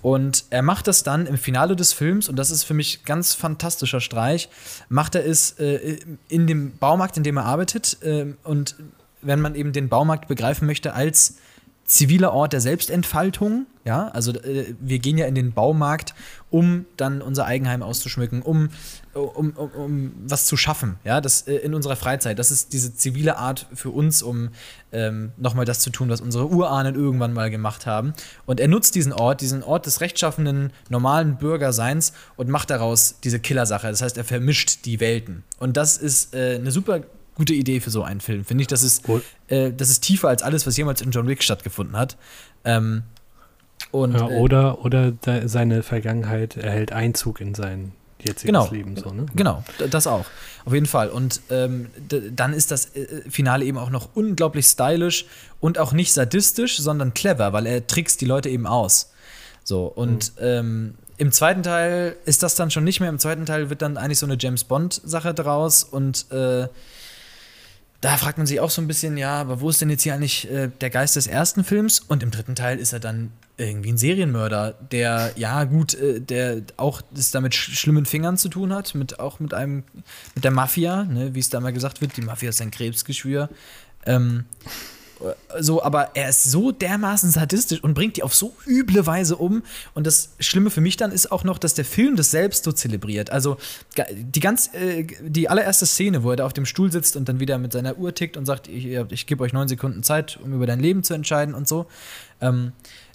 Und er macht das dann im Finale des Films, und das ist für mich ganz fantastischer Streich, macht er es äh, in dem Baumarkt, in dem er arbeitet. Äh, und wenn man eben den Baumarkt begreifen möchte als ziviler Ort der Selbstentfaltung. Ja, also äh, wir gehen ja in den Baumarkt, um dann unser Eigenheim auszuschmücken, um, um, um, um was zu schaffen, ja, das äh, in unserer Freizeit. Das ist diese zivile Art für uns, um ähm, nochmal das zu tun, was unsere Urahnen irgendwann mal gemacht haben. Und er nutzt diesen Ort, diesen Ort des rechtschaffenden, normalen Bürgerseins und macht daraus diese Killersache. Das heißt, er vermischt die Welten. Und das ist äh, eine super gute Idee für so einen Film. Finde ich, das ist, äh, das ist tiefer als alles, was jemals in John Wick stattgefunden hat. Ähm, und, ja, äh, oder oder seine Vergangenheit erhält Einzug in sein jetziges genau, Leben. So, ne? Genau, das auch. Auf jeden Fall. Und ähm, dann ist das äh, Finale eben auch noch unglaublich stylisch und auch nicht sadistisch, sondern clever, weil er trickst die Leute eben aus. So, und mhm. ähm, im zweiten Teil ist das dann schon nicht mehr. Im zweiten Teil wird dann eigentlich so eine James Bond-Sache draus und äh, da fragt man sich auch so ein bisschen, ja, aber wo ist denn jetzt hier eigentlich äh, der Geist des ersten Films? Und im dritten Teil ist er dann irgendwie ein Serienmörder, der, ja, gut, äh, der auch das damit sch schlimmen Fingern zu tun hat, mit auch mit einem, mit der Mafia, ne, wie es da mal gesagt wird, die Mafia ist ein Krebsgeschwür. Ähm, so, aber er ist so dermaßen sadistisch und bringt die auf so üble Weise um. Und das Schlimme für mich dann ist auch noch, dass der Film das selbst so zelebriert. Also die ganz, äh, die allererste Szene, wo er da auf dem Stuhl sitzt und dann wieder mit seiner Uhr tickt und sagt, ich, ich gebe euch neun Sekunden Zeit, um über dein Leben zu entscheiden und so. Ähm,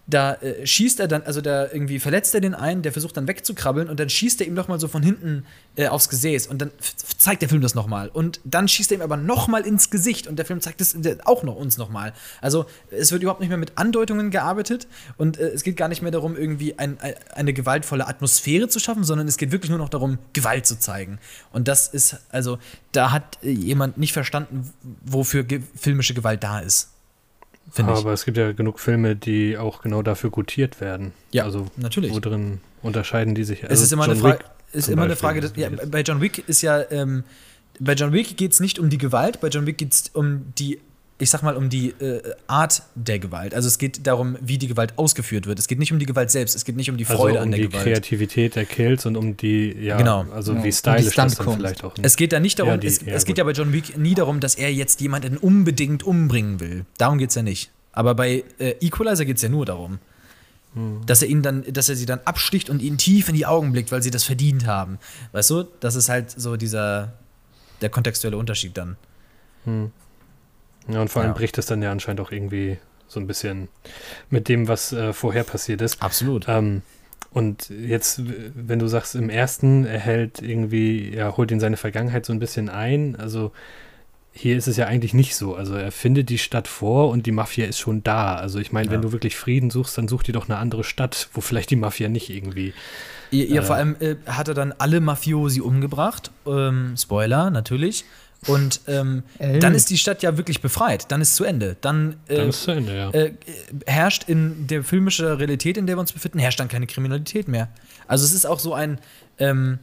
da äh, schießt er dann, also da irgendwie verletzt er den einen, der versucht dann wegzukrabbeln und dann schießt er ihm nochmal so von hinten äh, aufs Gesäß und dann zeigt der Film das nochmal und dann schießt er ihm aber nochmal ins Gesicht und der Film zeigt es auch noch uns nochmal. Also es wird überhaupt nicht mehr mit Andeutungen gearbeitet und äh, es geht gar nicht mehr darum, irgendwie ein, ein, eine gewaltvolle Atmosphäre zu schaffen, sondern es geht wirklich nur noch darum, Gewalt zu zeigen. Und das ist, also da hat äh, jemand nicht verstanden, wofür ge filmische Gewalt da ist. Aber ich. es gibt ja genug Filme, die auch genau dafür gutiert werden. Ja, also natürlich. Wo drin unterscheiden die sich. Also es ist immer John eine Frage, ist immer eine Frage des, ja, bei John Wick ist ja, ähm, bei John Wick geht es nicht um die Gewalt, bei John Wick geht es um die ich sag mal, um die äh, Art der Gewalt. Also es geht darum, wie die Gewalt ausgeführt wird. Es geht nicht um die Gewalt selbst, es geht nicht um die Freude also um an der Gewalt. Um die Kreativität der Kills und um die, ja, genau. also genau. wie stylisch das dann vielleicht auch. Nicht. Es geht da nicht darum, ja, die, es, ja, es geht ja bei John Wick nie darum, dass er jetzt jemanden unbedingt umbringen will. Darum geht es ja nicht. Aber bei äh, Equalizer geht es ja nur darum, hm. dass er ihn dann, dass er sie dann absticht und ihnen tief in die Augen blickt, weil sie das verdient haben. Weißt du, das ist halt so dieser der kontextuelle Unterschied dann. Hm. Ja, und vor allem ja. bricht es dann ja anscheinend auch irgendwie so ein bisschen mit dem, was äh, vorher passiert ist. Absolut. Ähm, und jetzt, wenn du sagst, im ersten, er hält irgendwie, ja, holt ihn seine Vergangenheit so ein bisschen ein, also hier ist es ja eigentlich nicht so. Also er findet die Stadt vor und die Mafia ist schon da. Also ich meine, ja. wenn du wirklich Frieden suchst, dann such dir doch eine andere Stadt, wo vielleicht die Mafia nicht irgendwie. Ja, ja äh, vor allem äh, hat er dann alle Mafiosi umgebracht. Ähm, Spoiler, natürlich. Und ähm, dann ist die Stadt ja wirklich befreit. Dann ist zu Ende. Dann, äh, dann ist zu Ende, ja. Äh, herrscht in der filmischen Realität, in der wir uns befinden, herrscht dann keine Kriminalität mehr. Also es ist auch so ein, ähm,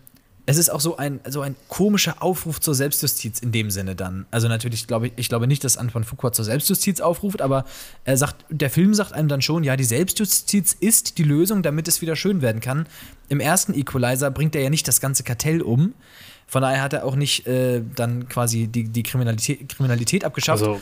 es ist auch so ein, so ein komischer Aufruf zur Selbstjustiz in dem Sinne dann. Also natürlich glaube ich, ich glaube nicht, dass Antoine Foucault zur Selbstjustiz aufruft, aber er sagt, der Film sagt einem dann schon, ja, die Selbstjustiz ist die Lösung, damit es wieder schön werden kann. Im ersten Equalizer bringt er ja nicht das ganze Kartell um. Von daher hat er auch nicht äh, dann quasi die, die Kriminalität, Kriminalität abgeschafft. Also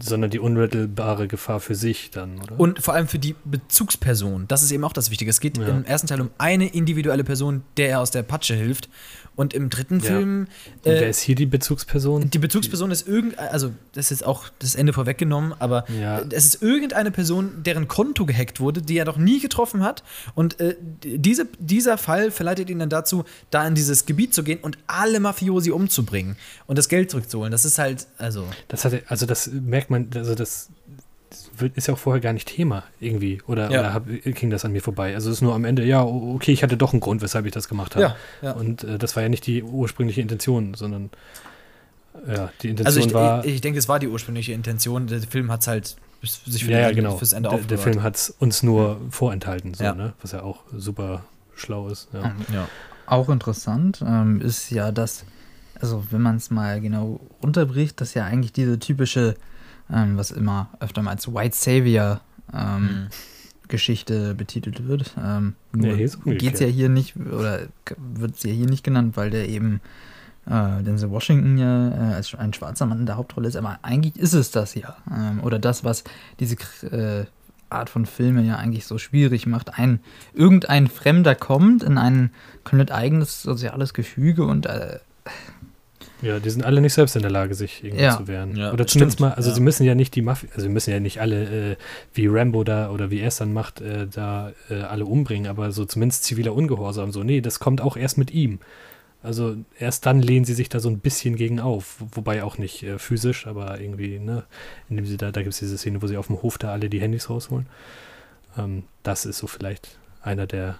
sondern die unmittelbare Gefahr für sich dann, oder? Und vor allem für die Bezugsperson. Das ist eben auch das Wichtige. Es geht ja. im ersten Teil um eine individuelle Person, der er aus der Patsche hilft. Und im dritten ja. Film. Äh, wer ist hier die Bezugsperson? Die Bezugsperson ist irgendein, also das ist auch das Ende vorweggenommen, aber ja. es ist irgendeine Person, deren Konto gehackt wurde, die er noch nie getroffen hat. Und äh, diese, dieser Fall verleitet ihn dann dazu, da in dieses Gebiet zu gehen und alle Mafiosi umzubringen und das Geld zurückzuholen. Das ist halt, also. Das hat, also das merkt man, also das ist ja auch vorher gar nicht Thema irgendwie. Oder, ja. oder hab, ging das an mir vorbei? Also es ist nur am Ende, ja, okay, ich hatte doch einen Grund, weshalb ich das gemacht habe. Ja, ja. Und äh, das war ja nicht die ursprüngliche Intention, sondern ja, die Intention also ich, war. Ich, ich denke, es war die ursprüngliche Intention. Der Film hat es halt sich für ja, ja, genau. fürs Ende der, der Film hat es uns nur vorenthalten, so, ne? was ja auch super schlau ist. Ja. ja. Auch interessant ähm, ist ja, dass, also wenn man es mal genau runterbricht, dass ja eigentlich diese typische ähm, was immer öfter mal als White Savior ähm, mhm. Geschichte betitelt wird. Ähm, nur ja, geht es ja hier nicht, oder wird es ja hier nicht genannt, weil der eben äh, Denzel Washington ja äh, als ein schwarzer Mann in der Hauptrolle ist, aber eigentlich ist es das ja. Ähm, oder das, was diese äh, Art von Filme ja eigentlich so schwierig macht. Ein, irgendein Fremder kommt in ein komplett eigenes soziales Gefüge und äh, ja, die sind alle nicht selbst in der Lage, sich irgendwie ja. zu wehren. Ja, oder zumindest stimmt. mal, also ja. sie müssen ja nicht die Mafia, also sie müssen ja nicht alle, äh, wie Rambo da oder wie er es dann macht, äh, da äh, alle umbringen, aber so zumindest ziviler Ungehorsam. So, nee, das kommt auch erst mit ihm. Also erst dann lehnen sie sich da so ein bisschen gegen auf, wobei auch nicht äh, physisch, aber irgendwie, ne, indem sie da, da gibt es diese Szene, wo sie auf dem Hof da alle die Handys rausholen. Ähm, das ist so vielleicht einer der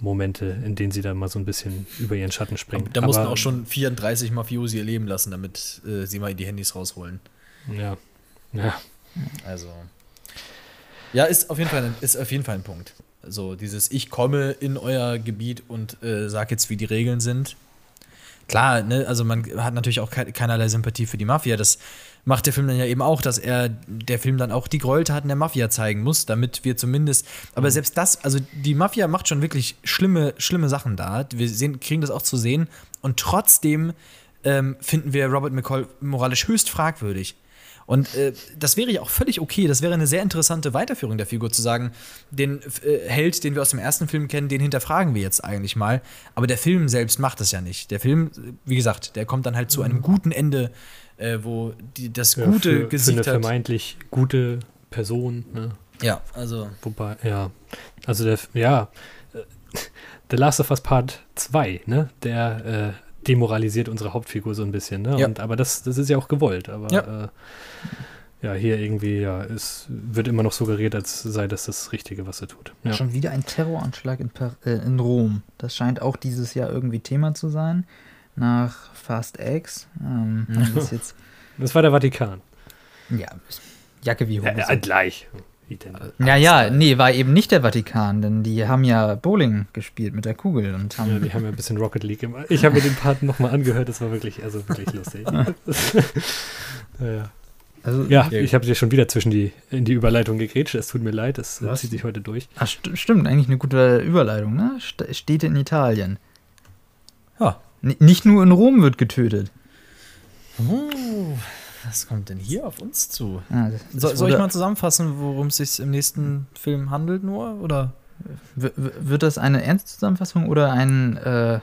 Momente, in denen sie da mal so ein bisschen über ihren Schatten springen. Da mussten auch schon 34 Mafiosi ihr Leben lassen, damit äh, sie mal die Handys rausholen. Ja. Ja. Also. Ja, ist auf jeden Fall ein, ist auf jeden Fall ein Punkt. So, dieses Ich komme in euer Gebiet und äh, sag jetzt, wie die Regeln sind. Klar, ne, also man hat natürlich auch keinerlei Sympathie für die Mafia. Das macht der Film dann ja eben auch, dass er der Film dann auch die Gräueltaten der Mafia zeigen muss, damit wir zumindest. Aber mhm. selbst das, also die Mafia macht schon wirklich schlimme, schlimme Sachen da. Wir sehen, kriegen das auch zu sehen. Und trotzdem ähm, finden wir Robert McCall moralisch höchst fragwürdig. Und äh, das wäre ja auch völlig okay. Das wäre eine sehr interessante Weiterführung der Figur, zu sagen, den äh, Held, den wir aus dem ersten Film kennen, den hinterfragen wir jetzt eigentlich mal. Aber der Film selbst macht das ja nicht. Der Film, wie gesagt, der kommt dann halt zu einem guten Ende, äh, wo die, das Ja, Gute für, für gesiegt eine hat. vermeintlich gute Person. Ne? Ja, also. Wobei, ja. Also der, ja, äh, The Last of Us Part 2, ne? Der äh, demoralisiert unsere Hauptfigur so ein bisschen, ne? Ja. Und, aber das, das ist ja auch gewollt. Aber Ja. äh, ja, hier irgendwie, ja, es wird immer noch suggeriert, als sei das das Richtige, was er tut. Ja. Schon wieder ein Terroranschlag in, Par äh, in Rom. Das scheint auch dieses Jahr irgendwie Thema zu sein. Nach Fast X. Ähm, das jetzt, Das war der Vatikan. ja, Jacke wie Hose. Ja, gleich. Wie denn? Ja, ja, nee, war eben nicht der Vatikan, denn die haben ja Bowling gespielt mit der Kugel und haben. Ja, die haben ja ein bisschen Rocket League gemacht. Ich habe mir den Part nochmal angehört, das war wirklich, also wirklich lustig. ja, ja. also, ja, ich habe dir schon wieder zwischen die, in die Überleitung gegrätscht. Es tut mir leid, das Was? zieht sich heute durch. Ach, st stimmt, eigentlich eine gute Überleitung, ne? St Städte in Italien. Ja. N nicht nur in Rom wird getötet. Oh, was kommt denn hier auf uns zu? Ah, das- das So, soll ich mal zusammenfassen, worum es sich im nächsten Film handelt, nur? Oder? w- Wird das eine Ernstzusammenfassung oder ein. Äh,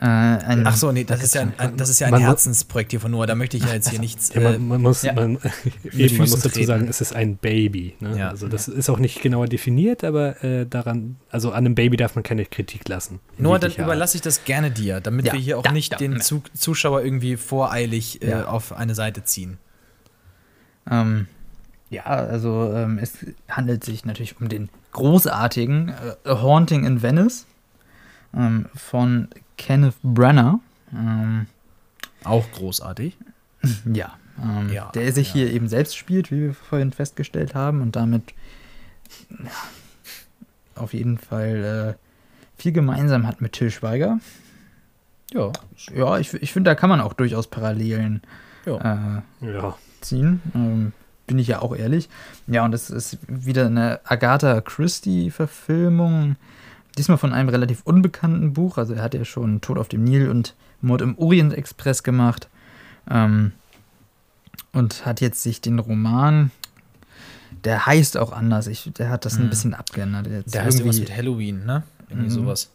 äh, ein Ach so, nee, das ist ja ein, ein, das ist ja ein Man Herzensprojekt hier von Noah. Da möchte ich ja jetzt hier nichts. Ja, äh, man, man muss, ja. man, eben, man muss dazu treten. sagen, es ist ein Baby. Ne? Ja. Also das ist auch nicht genauer definiert, aber äh, daran, also an einem Baby darf man keine Kritik lassen. Noah, dann überlasse ich das gerne dir, damit Ja, wir hier auch ja, nicht ja, den ja. Zu Zuschauer irgendwie voreilig äh, Ja. auf eine Seite ziehen. Ähm, ja, also ähm, es handelt sich natürlich um den großartigen äh, Haunting in Venice ähm, von Kenneth Branagh. Ähm, Auch großartig. ja, ähm, Ja, der sich ja. hier eben selbst spielt, wie wir vorhin festgestellt haben, und damit ja, auf jeden Fall äh, viel gemeinsam hat mit Till Schweiger. Ja. Ja, ich, ich finde, da kann man auch durchaus Parallelen ja. äh, Ja, ziehen. Ähm, bin ich ja auch ehrlich. Ja, und es ist wieder eine Agatha Christie-Verfilmung. Diesmal von einem relativ unbekannten Buch. Also er hat ja schon Tod auf dem Nil und Mord im Orient Express gemacht. Ähm, und hat jetzt sich den Roman, der heißt auch anders. Ich, der hat das ein Mhm. bisschen abgeändert. Jetzt Der heißt irgendwas irgendwie- mit Halloween, ne? Irgendwie Mhm. sowas.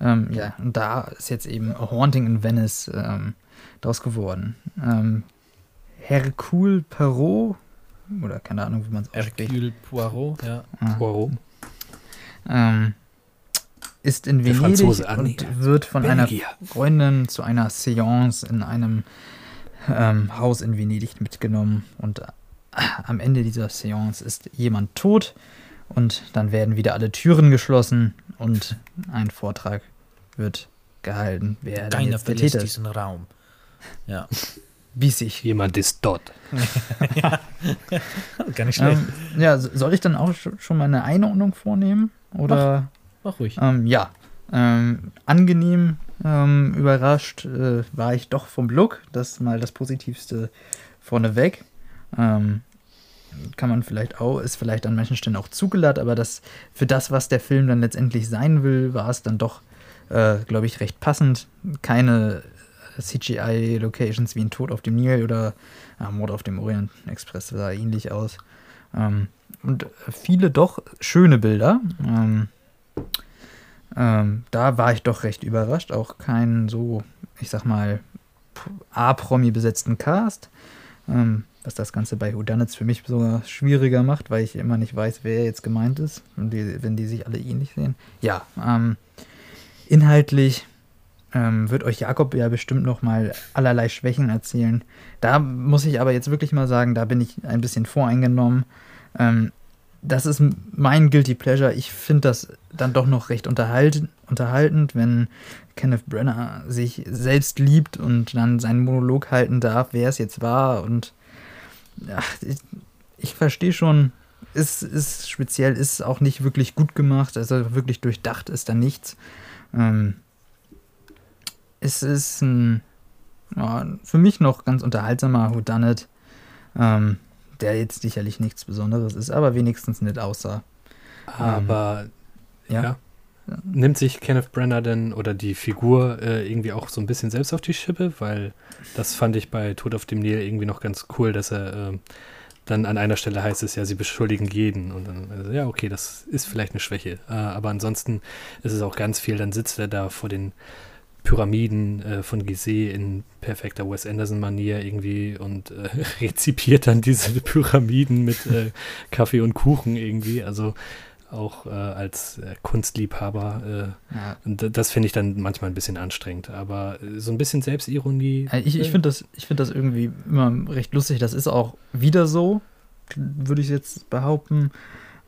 ähm, ja, und da ist jetzt eben A Haunting in Venice ähm, draus geworden. Ähm, Hercule Perrault, oder keine Ahnung, wie man es ausspricht, Hercule Poirot, ja. ah, Poirot. ähm, ist in Venedig ah, und wird von einer Belgier. Freundin zu einer Seance in einem ähm, Haus in Venedig mitgenommen. Und äh, am Ende dieser Seance ist jemand tot und dann werden wieder alle Türen geschlossen und ein Vortrag wird gehalten, wer Keiner jetzt der Täter diesen Raum. Ja. Wie sich. Jemand ist dort. Gar nicht Ähm, ja, so- soll ich dann auch sch- schon mal eine Einordnung vornehmen? Oder? Mach ruhig. Ähm, ja, ähm, angenehm ähm, überrascht äh, war ich doch vom Look. Das ist mal das Positivste vorneweg. Ähm, kann man vielleicht auch, ist vielleicht an manchen Stellen auch zugeladen, aber das für das, was der Film dann letztendlich sein will, war es dann doch, äh, glaube ich, recht passend. Keine CGI-Locations wie ein Tod auf dem Nil oder ja, Mord auf dem Orient Express sah ähnlich aus. Ähm, und viele doch schöne Bilder. Ähm, ähm, da war ich doch recht überrascht. Auch keinen so, ich sag mal, A-Promi besetzten Cast. Ähm, was das Ganze bei Whodunits für mich sogar schwieriger macht, weil ich immer nicht weiß, wer jetzt gemeint ist, die, wenn die sich alle ähnlich sehen. Ja, ähm, inhaltlich ähm, wird euch Jakob ja bestimmt noch mal allerlei Schwächen erzählen. Da muss ich aber jetzt wirklich mal sagen, da bin ich ein bisschen voreingenommen. Ähm, das ist mein Guilty Pleasure. Ich finde das dann doch noch recht unterhalten, unterhaltend, wenn Kenneth Brenner sich selbst liebt und dann seinen Monolog halten darf, wer es jetzt war. Und ach, ich, ich verstehe schon, ist, ist speziell, ist auch nicht wirklich gut gemacht, also wirklich durchdacht ist da nichts. Ähm, es ist ein ja, für mich noch ganz unterhaltsamer Whodunit. Ähm, der jetzt sicherlich nichts Besonderes ist, aber wenigstens nicht aussah. Aber ja. ja. nimmt sich Kenneth Brenner denn oder die Figur äh, irgendwie auch so ein bisschen selbst auf die Schippe? Weil das fand ich bei Tod auf dem Nil irgendwie noch ganz cool, dass er äh, dann an einer Stelle heißt es ja, sie beschuldigen jeden. Und dann, also, ja, okay, das ist vielleicht eine Schwäche. Äh, aber ansonsten ist es auch ganz viel, dann sitzt er da vor den Pyramiden äh, von Gizeh in perfekter Wes Anderson-Manier irgendwie und äh, rezipiert dann diese Pyramiden mit äh, Kaffee und Kuchen irgendwie. Also auch äh, als äh, Kunstliebhaber. Äh, ja. Das finde ich dann manchmal ein bisschen anstrengend. Aber so ein bisschen Selbstironie. Ich, ich finde das, find das irgendwie immer recht lustig. Das ist auch wieder so, würde ich jetzt behaupten.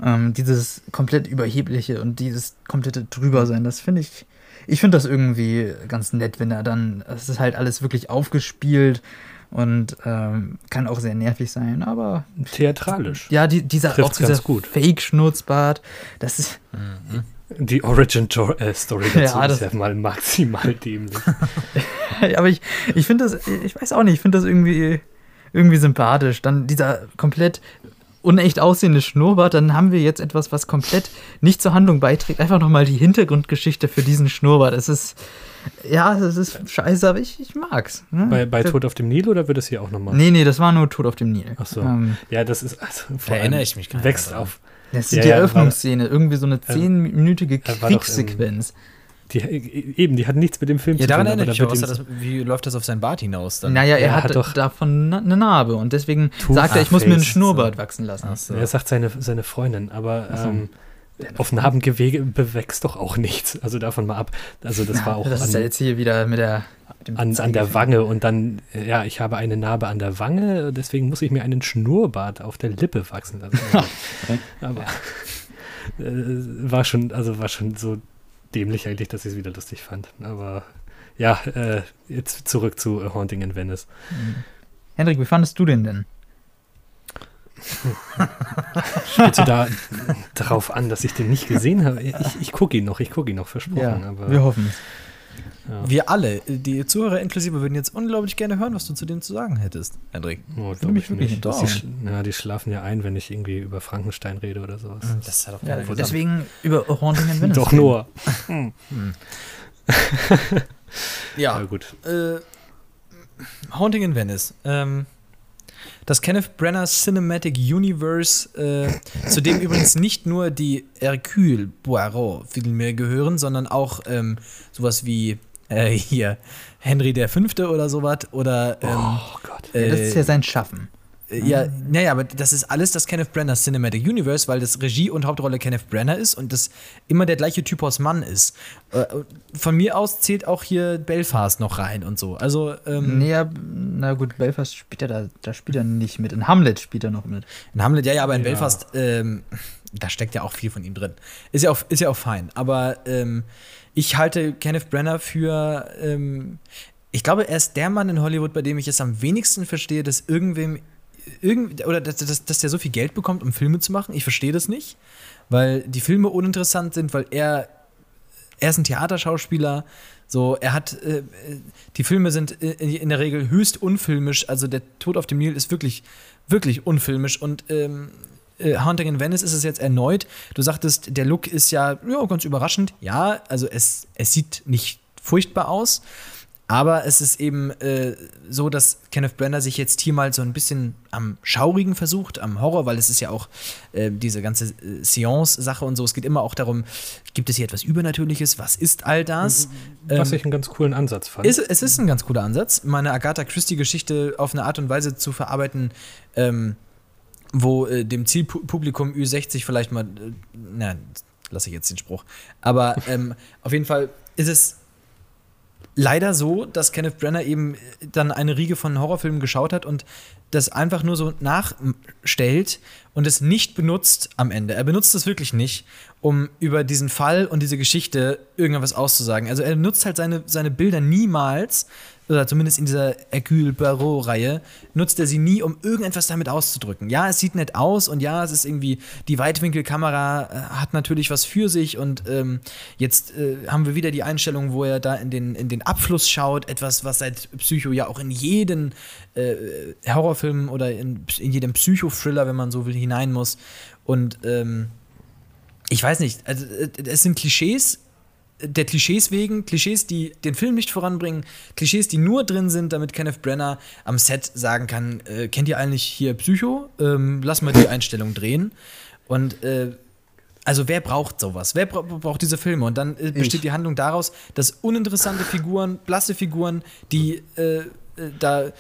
Ähm, dieses komplett überhebliche und dieses komplette Drübersein, das finde ich ich finde das irgendwie ganz nett, wenn er dann, es ist halt alles wirklich aufgespielt und ähm, kann auch sehr nervig sein, aber theatralisch. Ja, die, dieser auch dieser Fake-Schnurzbart, das ist mhm. die Origin äh, Story dazu ja, das ist ja mal maximal dämlich. aber ich, ich finde das, ich weiß auch nicht, ich finde das irgendwie irgendwie sympathisch. Dann dieser komplett unecht aussehende Schnurrbart, dann haben wir jetzt etwas, was komplett nicht zur Handlung beiträgt. Einfach nochmal die Hintergrundgeschichte für diesen Schnurrbart. Es ist, ja, es ist scheiße, aber ich, ich mag's. Ne? Bei, bei Tod auf dem Nil oder wird es hier auch nochmal? Nee, nee, das war nur Tod auf dem Nil. Ach so. Ähm, ja, das ist, also, da erinnere ich mich gar nicht. Wächst auf. Das ist ja, die Eröffnungsszene, irgendwie so eine zehnminütige Kriegssequenz. Die, eben, die hat nichts mit dem Film ja, zu tun. Ja, daran erinnere ich mich das, Wie läuft das auf sein Bart hinaus dann? Naja, er, er hat, hat doch davon eine Narbe und deswegen sagt er, ich muss mir einen Schnurrbart wachsen lassen. So. Er sagt seine, seine Freundin, aber ähm, auf Narbengewege bewächst doch auch nichts. Also davon mal ab. Also das war auch. Das an, ist ja jetzt hier wieder mit der. An, an der Wange und dann, ja, ich habe eine Narbe an der Wange, deswegen muss ich mir einen Schnurrbart auf der Lippe wachsen lassen. aber äh, war schon, also war schon so dämlich eigentlich, dass ich es wieder lustig fand. Aber ja, äh, jetzt zurück zu A Haunting in Venice. Mhm. Hendrik, wie fandest du den denn? Spielst du da darauf an, dass ich den nicht gesehen habe? Ich, ich gucke ihn noch, ich gucke ihn noch, versprochen. Ja, wir hoffen es. Ja. Wir alle, die Zuhörer inklusive, würden jetzt unglaublich gerne hören, was du zu dem zu sagen hättest, Hendrik. Oh, Würde mich wirklich interessieren. Die, ja, die schlafen ja ein, wenn ich irgendwie über Frankenstein rede oder sowas. Das ist ja doch ja, Deswegen über Haunting in Venice. Doch nur. Hm. ja, ja, gut. Äh, Haunting in Venice. Ähm, das Kenneth Brenner Cinematic Universe, äh, zu dem übrigens nicht nur die Hercule Poirot-Filme gehören, sondern auch ähm, sowas wie äh, hier Henry der Fünfte oder sowas oder ähm, oh Gott. Äh, das ist ja sein Schaffen. Äh, ja, naja, aber das ist alles das Kenneth Brenner Cinematic Universe, weil das Regie und Hauptrolle Kenneth Brenner ist und das immer der gleiche Typus Mann ist. Äh, von mir aus zählt auch hier Belfast noch rein und so. Also, ähm, nee, ja, na gut, Belfast spielt er da, da spielt er nicht mit. In Hamlet spielt er noch mit. In Hamlet, ja, ja, aber in ja. Belfast, ähm, da steckt ja auch viel von ihm drin. Ist ja auch, ist ja auch fein. Aber ähm, ich halte Kenneth Brenner für, ähm, ich glaube, er ist der Mann in Hollywood, bei dem ich es am wenigsten verstehe, dass irgendwem irgend, oder dass, dass, dass der so viel Geld bekommt, um Filme zu machen. Ich verstehe das nicht, weil die Filme uninteressant sind, weil er, er ist ein Theaterschauspieler. So, er hat, äh, die Filme sind in, der Regel höchst unfilmisch. Also der Tod auf dem Nil ist wirklich, wirklich unfilmisch und ähm, äh, Haunting in Venice ist es jetzt erneut. Du sagtest, der Look ist ja, ja ganz überraschend. Ja, also es, es sieht nicht furchtbar aus. Aber es ist eben äh, so, dass Kenneth Brenner sich jetzt hier mal so ein bisschen am Schaurigen versucht, am Horror, weil es ist ja auch äh, diese ganze äh, Seance-Sache und so. Es geht immer auch darum, gibt es hier etwas Übernatürliches? Was ist all das? Was ähm, ich einen ganz coolen Ansatz fand. Ist, es ist ein ganz cooler Ansatz, meine Agatha Christie-Geschichte auf eine Art und Weise zu verarbeiten, ähm, wo äh, dem Zielpublikum Ü60 vielleicht mal, äh, na, lasse ich jetzt den Spruch. Aber ähm, auf jeden Fall ist es leider so, dass Kenneth Brenner eben dann eine Riege von Horrorfilmen geschaut hat und das einfach nur so nachstellt und es nicht benutzt am Ende. Er benutzt es wirklich nicht, um über diesen Fall und diese Geschichte irgendwas auszusagen. Also er nutzt halt seine, seine Bilder niemals, oder zumindest in dieser Hercule Barreau-Reihe, nutzt er sie nie, um irgendetwas damit auszudrücken. Ja, es sieht nett aus und ja, es ist irgendwie, die Weitwinkelkamera äh, hat natürlich was für sich und ähm, jetzt äh, haben wir wieder die Einstellung, wo er da in den, in den Abfluss schaut, etwas, was seit Psycho ja auch in jeden äh, Horrorfilm oder in, in jedem Psycho-Thriller, wenn man so will, hinein muss. Und ähm, ich weiß nicht, also äh, es sind Klischees, der Klischees wegen, Klischees, die den Film nicht voranbringen, Klischees, die nur drin sind, damit Kenneth Brenner am Set sagen kann, äh, kennt ihr eigentlich hier Psycho? Ähm, lass mal die Einstellung drehen. Und äh, also wer braucht sowas? Wer bra braucht diese Filme? Und dann äh, besteht ich. die Handlung daraus, dass uninteressante Figuren, blasse Figuren, die äh, äh, da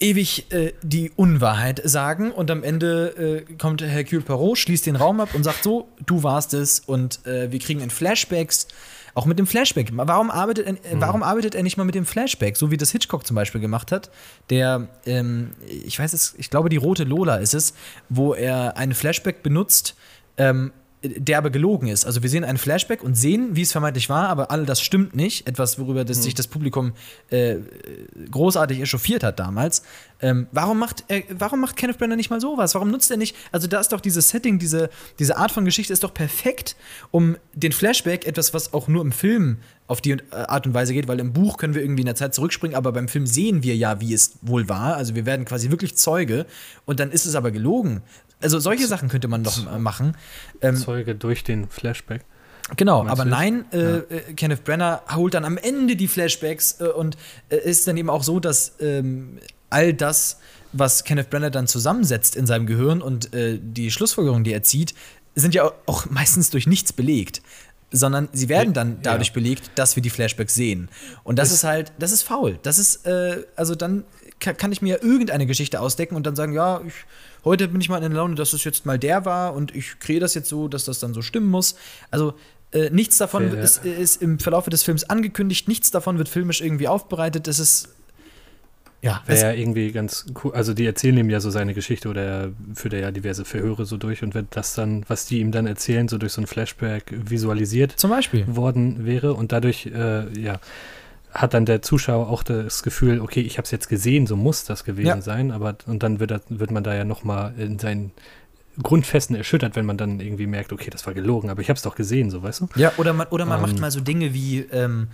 ewig äh, die Unwahrheit sagen und am Ende äh, kommt Hercule Poirot, schließt den Raum ab und sagt so, du warst es und äh, wir kriegen in Flashbacks auch mit dem Flashback. Warum arbeitet, er, mhm. warum arbeitet er nicht mal mit dem Flashback, so wie das Hitchcock zum Beispiel gemacht hat? Der, ähm, ich weiß es, ich glaube, die rote Lola ist es, wo er einen Flashback benutzt, ähm, der aber gelogen ist. Also wir sehen einen Flashback und sehen, wie es vermeintlich war, aber all das stimmt nicht. Etwas, worüber das, hm. sich das Publikum äh, großartig echauffiert hat damals. Ähm, warum, macht er, warum macht Kenneth Brenner nicht mal sowas? Warum nutzt er nicht, also da ist doch dieses Setting, diese, diese Art von Geschichte ist doch perfekt, um den Flashback, etwas, was auch nur im Film auf die Art und Weise geht, weil im Buch können wir irgendwie in der Zeit zurückspringen, aber beim Film sehen wir ja, wie es wohl war. Also wir werden quasi wirklich Zeuge und dann ist es aber gelogen. Also solche Sachen könnte man doch machen. Ähm, Zeuge durch den Flashback. Genau, aber nein, äh, ja. Äh, Kenneth Brenner holt dann am Ende die Flashbacks äh, und äh, ist dann eben auch so, dass ähm, all das, was Kenneth Brenner dann zusammensetzt in seinem Gehirn und äh, die Schlussfolgerungen, die er zieht, sind ja auch meistens durch nichts belegt sondern sie werden dann dadurch ja. belegt, dass wir die Flashbacks sehen. Und das, das ist halt, das ist faul. Das ist, äh, also dann kann ich mir irgendeine Geschichte ausdecken und dann sagen, ja, ich heute bin ich mal in der Laune, dass es jetzt mal der war und ich kreiere das jetzt so, dass das dann so stimmen muss. Also äh, nichts davon ja, ist, ist, im Verlauf des Films angekündigt, nichts davon wird filmisch irgendwie aufbereitet. Es ist ja, wäre ja irgendwie ganz cool. Also die erzählen ihm ja so seine Geschichte oder er führt er ja diverse Verhöre so durch und wenn das dann, was die ihm dann erzählen, so durch so ein Flashback visualisiert Zum Beispiel. worden wäre und dadurch, äh, ja, hat dann der Zuschauer auch das Gefühl, okay, ich habe es jetzt gesehen, so muss das gewesen ja. sein, aber und dann wird, das, wird man da ja nochmal in seinen Grundfesten erschüttert, wenn man dann irgendwie merkt, okay, das war gelogen, aber ich habe es doch gesehen, so weißt du? Ja, oder man, oder man ähm, macht mal so Dinge wie, ähm,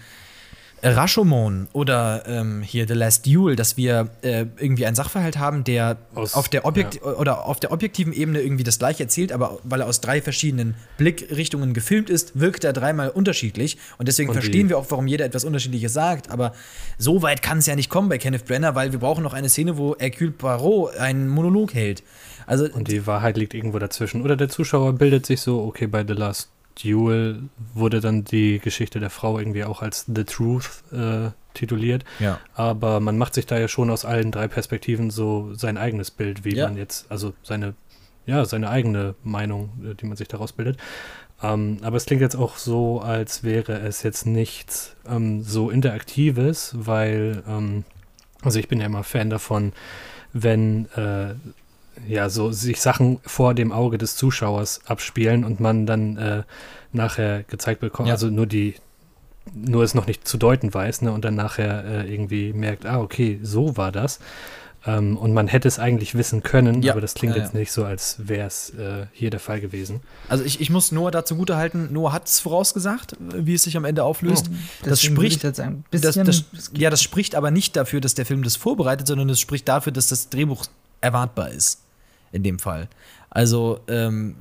Rashomon oder ähm, hier The Last Duel, dass wir äh, irgendwie einen Sachverhalt haben, der aus, auf der Objekt ja. oder auf der objektiven Ebene irgendwie das gleiche erzählt, aber weil er aus drei verschiedenen Blickrichtungen gefilmt ist, wirkt er dreimal unterschiedlich und deswegen und verstehen wir auch, warum jeder etwas Unterschiedliches sagt. Aber so weit kann es ja nicht kommen bei Kenneth Brenner, weil wir brauchen noch eine Szene, wo Hercule Poirot einen Monolog hält. Also und die Wahrheit liegt irgendwo dazwischen. Oder der Zuschauer bildet sich so, okay, bei The Last Duel wurde dann die Geschichte der Frau irgendwie auch als The Truth äh, tituliert. Ja. Aber man macht sich da ja schon aus allen drei Perspektiven so sein eigenes Bild, wie ja. man jetzt, also seine, ja, seine eigene Meinung, äh, die man sich daraus bildet. Ähm, aber es klingt jetzt auch so, als wäre es jetzt nichts ähm, so Interaktives, weil, ähm, also ich bin ja immer Fan davon, wenn äh, ja, so sich Sachen vor dem Auge des Zuschauers abspielen und man dann äh, nachher gezeigt bekommt, ja. also nur die, nur es noch nicht zu deuten weiß, ne, und dann nachher äh, irgendwie merkt, ah, okay, so war das. Ähm, und man hätte es eigentlich wissen können, ja. aber das klingt ja, jetzt nicht so, als wäre es äh, hier der Fall gewesen. Also ich, ich muss Noah dazu gute halten, Noah hat es vorausgesagt, wie es sich am Ende auflöst. Oh, das spricht, das, das, ja, das spricht aber nicht dafür, dass der Film das vorbereitet, sondern es spricht dafür, dass das Drehbuch erwartbar ist in dem Fall. Also, ähm,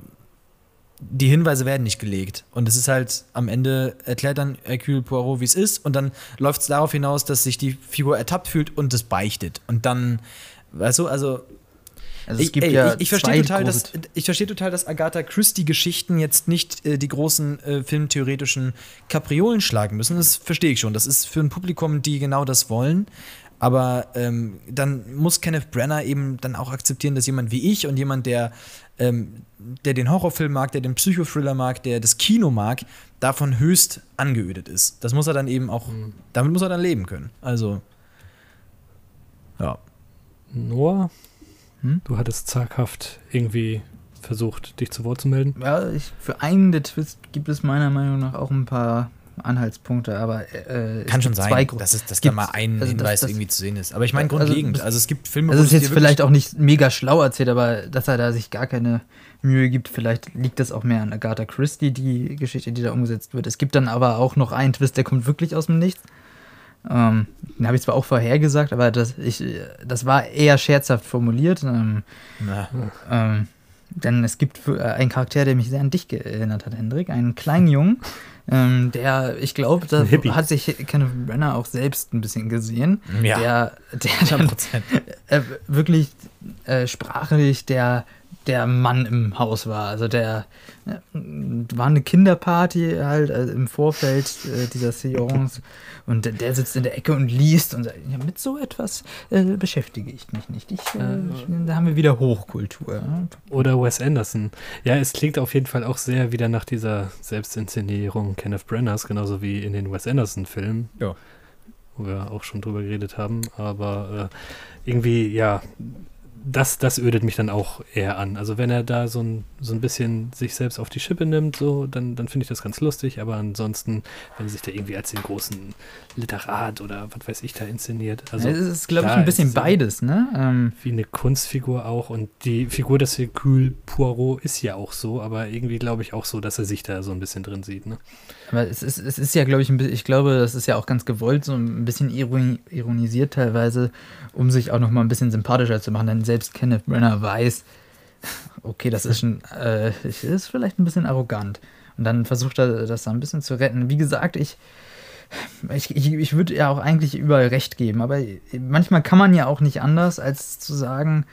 die Hinweise werden nicht gelegt. Und es ist halt, am Ende erklärt dann Hercule Poirot, wie es ist, und dann läuft es darauf hinaus, dass sich die Figur ertappt fühlt und es beichtet. Und dann, weißt du, also. Also ich, ey, ja ich, ich verstehe total, dass, ich verstehe total, dass Agatha Christie-Geschichten jetzt nicht äh, die großen äh, filmtheoretischen Kapriolen schlagen müssen. Das verstehe ich schon. Das ist für ein Publikum, die genau das wollen. Aber ähm, dann muss Kenneth Brenner eben dann auch akzeptieren, dass jemand wie ich und jemand, der, ähm, der den Horrorfilm mag, der den Psychothriller mag, der das Kino mag, davon höchst angeödet ist. Das muss er dann eben auch, mhm. damit muss er dann leben können. Also, ja. Noah, hm? du hattest zaghaft irgendwie versucht, dich zu Wort zu melden. Ja, ich, für einen der Twist gibt es meiner Meinung nach auch ein paar Anhaltspunkte, aber äh, kann schon sein, dass, es, dass da mal ein also Hinweis das, das, irgendwie zu sehen ist. Aber ich meine also grundlegend, also, also, es gibt Filme, also es ist jetzt vielleicht auch nicht mega schlau erzählt, aber dass er da sich gar keine Mühe gibt, vielleicht liegt das auch mehr an Agatha Christie, die Geschichte, die da umgesetzt wird. Es gibt dann aber auch noch einen Twist, der kommt wirklich aus dem Nichts. Ähm, den habe ich zwar auch vorhergesagt, aber das, ich, das war eher scherzhaft formuliert. Ähm, ähm, denn es gibt äh, einen Charakter, der mich sehr an dich erinnert hat, Hendrik, einen kleinen Jungen, ähm, der, ich glaube, da hat sich Kenneth Brenner auch selbst ein bisschen gesehen. Ja. Der, der dann, äh, wirklich äh, sprachlich der der Mann im Haus war. Also der äh, war eine Kinderparty halt äh, im Vorfeld äh, dieser Seance und der, der, sitzt in der Ecke und liest und sagt, ja, mit so etwas äh, beschäftige ich mich nicht. Ich, äh, da haben wir wieder Hochkultur. Oder Wes Anderson. Ja, es klingt auf jeden Fall auch sehr wieder nach dieser Selbstinszenierung Kenneth Brenners, genauso wie in den Wes Anderson-Filmen. Ja. Wo wir auch schon drüber geredet haben. Aber äh, irgendwie, ja, das, das ödet mich dann auch eher an. Also wenn er da so ein, so ein bisschen sich selbst auf die Schippe nimmt, so, dann, dann finde ich das ganz lustig. Aber ansonsten, wenn er sich da irgendwie als den großen Literat oder was weiß ich da inszeniert. Also, es ist, glaube ich, ein bisschen beides, ne? Ähm, wie eine Kunstfigur auch. Und die Figur des Hercule Poirot ist ja auch so, aber irgendwie glaube ich auch so, dass er sich da so ein bisschen drin sieht, ne? Aber es ist, es ist ja, glaube ich, ein bisschen, ich glaube, das ist ja auch ganz gewollt, so ein bisschen ironisiert teilweise, um sich auch noch mal ein bisschen sympathischer zu machen. Denn selbst Kenneth Brenner weiß, okay, das ist, schon, äh, ist vielleicht ein bisschen arrogant. Und dann versucht er das da ein bisschen zu retten. Wie gesagt, ich, ich, ich, ich würde ja auch eigentlich überall recht geben, aber manchmal kann man ja auch nicht anders, als zu sagen,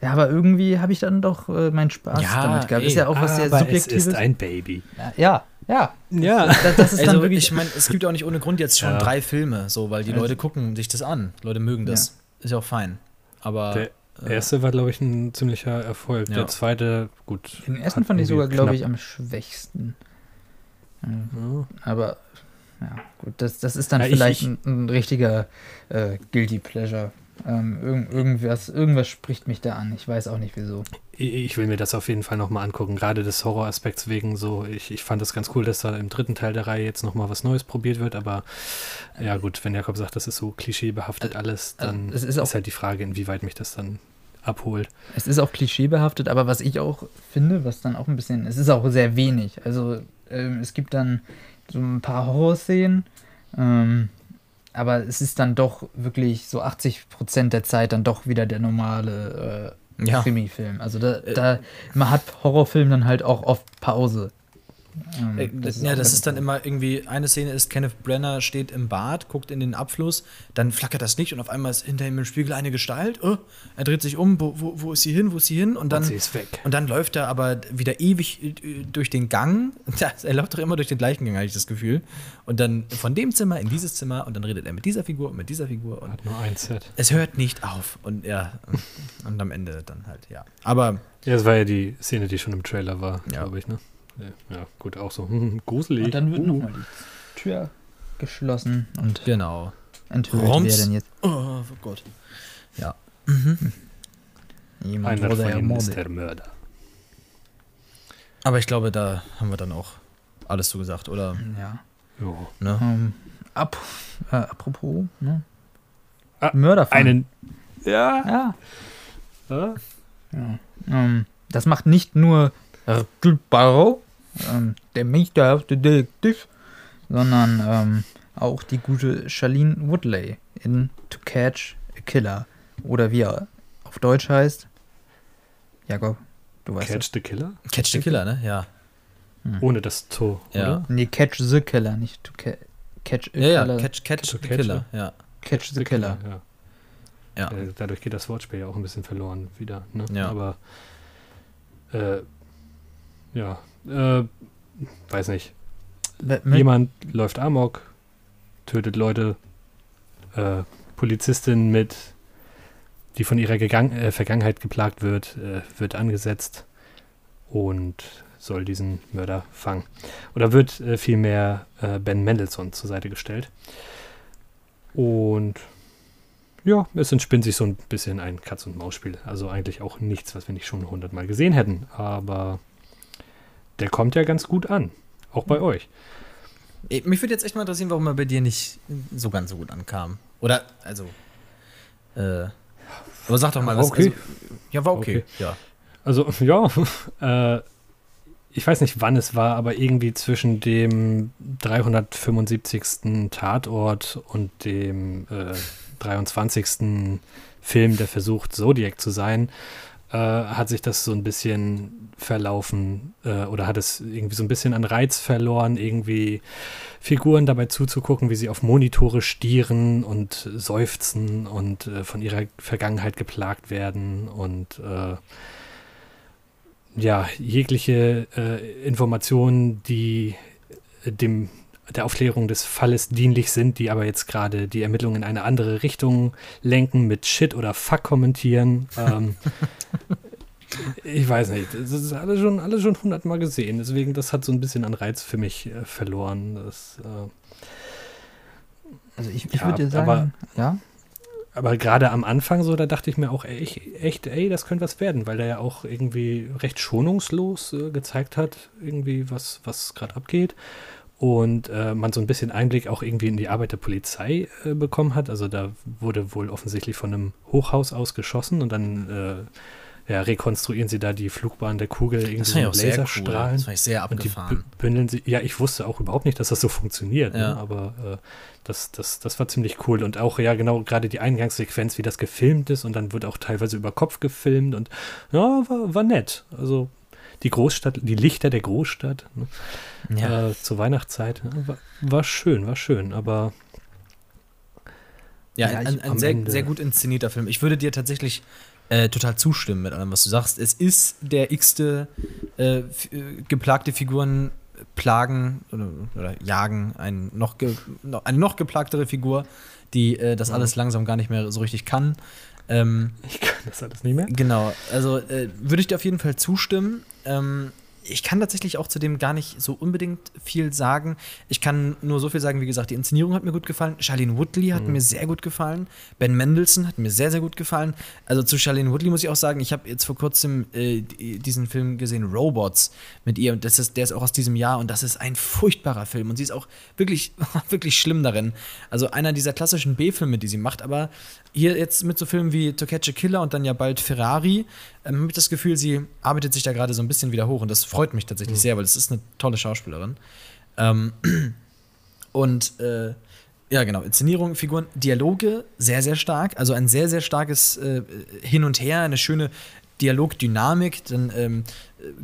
ja, aber irgendwie habe ich dann doch äh, meinen Spaß ja, damit gehabt. Ey, ist ja auch was sehr Subjektives. Es ist ein Baby. Ja, ja. Ja. Das, das ist also, dann wirklich. Ich meine, es gibt auch nicht ohne Grund jetzt schon ja. drei Filme, so, weil die also, Leute gucken sich das an. Leute mögen das. Ja. Ist ja auch fein. Aber. Der äh, erste war, glaube ich, ein ziemlicher Erfolg. Der zweite, gut. Den ersten fand ich sogar, glaube ich, am schwächsten. Aber ja, gut, das, das ist dann ja, vielleicht ich, ich, ein, ein, richtiger äh, Guilty Pleasure. Ähm, irgend, irgendwas, irgendwas spricht mich da an. Ich weiß auch nicht wieso. Ich will mir das auf jeden Fall nochmal angucken, gerade des Horroraspekts wegen so. Ich, ich fand das ganz cool, dass da im dritten Teil der Reihe jetzt nochmal was Neues probiert wird, aber ja gut, wenn Jakob sagt, das ist so klischeebehaftet alles, dann ist, ist halt die Frage, inwieweit mich das dann abholt. Es ist auch klischeebehaftet, aber was ich auch finde, was dann auch ein bisschen, es ist auch sehr wenig. Also ähm, es gibt dann so ein paar Horrorszenen, ähm, aber es ist dann doch wirklich so 80 Prozent der Zeit dann doch wieder der normale äh, ja. Krimi-Film. Also da, äh, da, man hat Horrorfilm dann halt auch oft Pause. Ähm, äh, das ja, das ist dann immer irgendwie, eine Szene ist, Kenneth Brenner steht im Bad, guckt in den Abfluss, dann flackert das Licht und auf einmal ist hinter ihm im Spiegel eine Gestalt. Oh, er dreht sich um, wo, wo, wo, ist sie hin, wo ist sie hin? Und dann, und sie ist weg. Und dann läuft er aber wieder ewig äh, durch den Gang. er läuft doch immer durch den gleichen Gang, habe ich das Gefühl. Und dann von dem Zimmer in dieses Zimmer und dann redet er mit dieser Figur und mit dieser Figur. Und Hat nur ein Set. Es hört nicht auf. Und ja, und am Ende dann halt, ja. Aber. Ja, es war ja die Szene, die schon im Trailer war, ja. glaube ich, ne? Ja, gut, auch so hm, gruselig. Und dann wird uh. nochmal die Tür geschlossen und genau. enthüllt Roms. wer denn jetzt. Oh, oh Gott. Ja. Mhm. Jemand Einer von ihnen ist der Mörder. Aber ich glaube, da haben wir dann auch alles so gesagt, oder? Ja. Jo. Ne? Um, ähm, ab, äh, apropos, ne? Ah, Mörderfall. Einen. Ja. Ja. ja. Um, ähm, das macht nicht nur Poirot, ähm, der meisterhafte Detektiv, sondern ähm, auch die gute Charlene Woodley in To Catch a Killer. Oder wie er auf Deutsch heißt. Jakob, du weißt Catch das. the Killer? Catch the Killer, ne? Ja. Hm. Ohne das To, ja. oder? Nee, Catch the Killer, nicht To ca Catch a ja, Killer. Ja, Catch, catch the Killer, ja. Catch the, the Killer. killer ja. ja. Äh, dadurch geht das Wortspiel ja auch ein bisschen verloren wieder, ne? Ja. Aber äh, ja, äh, weiß nicht. Jemand läuft amok, tötet Leute, äh, Polizistin mit, die von ihrer Gegang äh, Vergangenheit geplagt wird, äh, wird angesetzt und soll diesen Mörder fangen. Oder wird äh, vielmehr äh, Ben Mendelssohn zur Seite gestellt. Und ja, es entspinnt sich so ein bisschen ein Katz-und-Maus-Spiel. Also eigentlich auch nichts, was wir nicht schon hundertmal gesehen hätten. Aber der kommt ja ganz gut an. Auch bei euch. Mich würde jetzt echt mal interessieren, warum er bei dir nicht so ganz so gut ankam. Oder, also. Äh, aber sag doch mal, was. Okay. Also, ja, war okay. okay. Ja. Also, ja. Äh, ich weiß nicht, wann es war, aber irgendwie zwischen dem 375. Tatort und dem äh, 23. Film, der versucht, Zodiac zu sein, äh, hat sich das so ein bisschen verlaufen äh, oder hat es irgendwie so ein bisschen an Reiz verloren, irgendwie Figuren dabei zuzugucken, wie sie auf Monitore stieren und seufzen und äh, von ihrer Vergangenheit geplagt werden und äh, ja, jegliche äh, Informationen, die dem der Aufklärung des Falles dienlich sind, die aber jetzt gerade die Ermittlungen in eine andere Richtung lenken, mit Shit oder Fuck kommentieren. Ähm, ich weiß nicht, das ist alles schon, alles schon hundertmal gesehen. Deswegen, das hat so ein bisschen an Reiz für mich äh, verloren. Das, äh, also ich, ich ja, würde sagen, aber, ja. Aber gerade am Anfang so, da dachte ich mir auch echt, echt, ey, das könnte was werden, weil er ja auch irgendwie recht schonungslos äh, gezeigt hat, irgendwie was, was gerade abgeht und äh, man so ein bisschen Einblick auch irgendwie in die Arbeit der Polizei äh, bekommen hat. Also da wurde wohl offensichtlich von einem Hochhaus aus geschossen und dann äh, ja, rekonstruieren sie da die Flugbahn der Kugel irgendwie das mit Laserstrahlen. Cool. Das war ich sehr abgefahren. Und die bündeln sie, ja, ich wusste auch überhaupt nicht, dass das so funktioniert, ne? ja. ne? aber äh, das, das, das war ziemlich cool. Und auch, ja, genau, gerade die Eingangssequenz, wie das gefilmt ist und dann wird auch teilweise über Kopf gefilmt und ja, war, war nett. Also die Großstadt, die Lichter der Großstadt ne? ja. äh, zur Weihnachtszeit. War, war, schön, war schön, aber. Ja, ja ein, ein sehr, sehr gut inszenierter Film. Ich würde dir tatsächlich äh, total zustimmen mit allem, was du sagst. Es ist der x-te äh, äh geplagte Figuren plagen oder, oder jagen ein noch ge, eine noch geplagtere Figur, die äh, das alles langsam gar nicht mehr so richtig kann. Ähm, ich kann das alles nicht mehr. Genau, also äh, würde ich dir auf jeden Fall zustimmen. Ähm, ich kann tatsächlich auch zu dem gar nicht so unbedingt viel sagen. Ich kann nur so viel sagen, wie gesagt, die Inszenierung hat mir gut gefallen. Charlene Woodley hat mhm. mir sehr gut gefallen. Ben Mendelssohn hat mir sehr, sehr gut gefallen. Also zu Charlene Woodley muss ich auch sagen, ich habe jetzt vor kurzem äh, diesen Film gesehen, Robots, mit ihr. Und das ist, der ist auch aus diesem Jahr. Und das ist ein furchtbarer Film. Und sie ist auch wirklich, wirklich schlimm darin. Also einer dieser klassischen B-Filme, die sie macht. Aber hier jetzt mit so Filmen wie To Catch a Killer und dann ja bald Ferrari, ähm, habe ich das Gefühl, sie arbeitet sich da gerade so ein bisschen wieder hoch. Und das freut mich tatsächlich mhm. sehr, weil es ist eine tolle Schauspielerin. Ähm, und äh, ja, genau, Inszenierung, Figuren, Dialoge sehr, sehr stark. Also ein sehr, sehr starkes äh, Hin und Her, eine schöne Dialogdynamik. Dann ähm,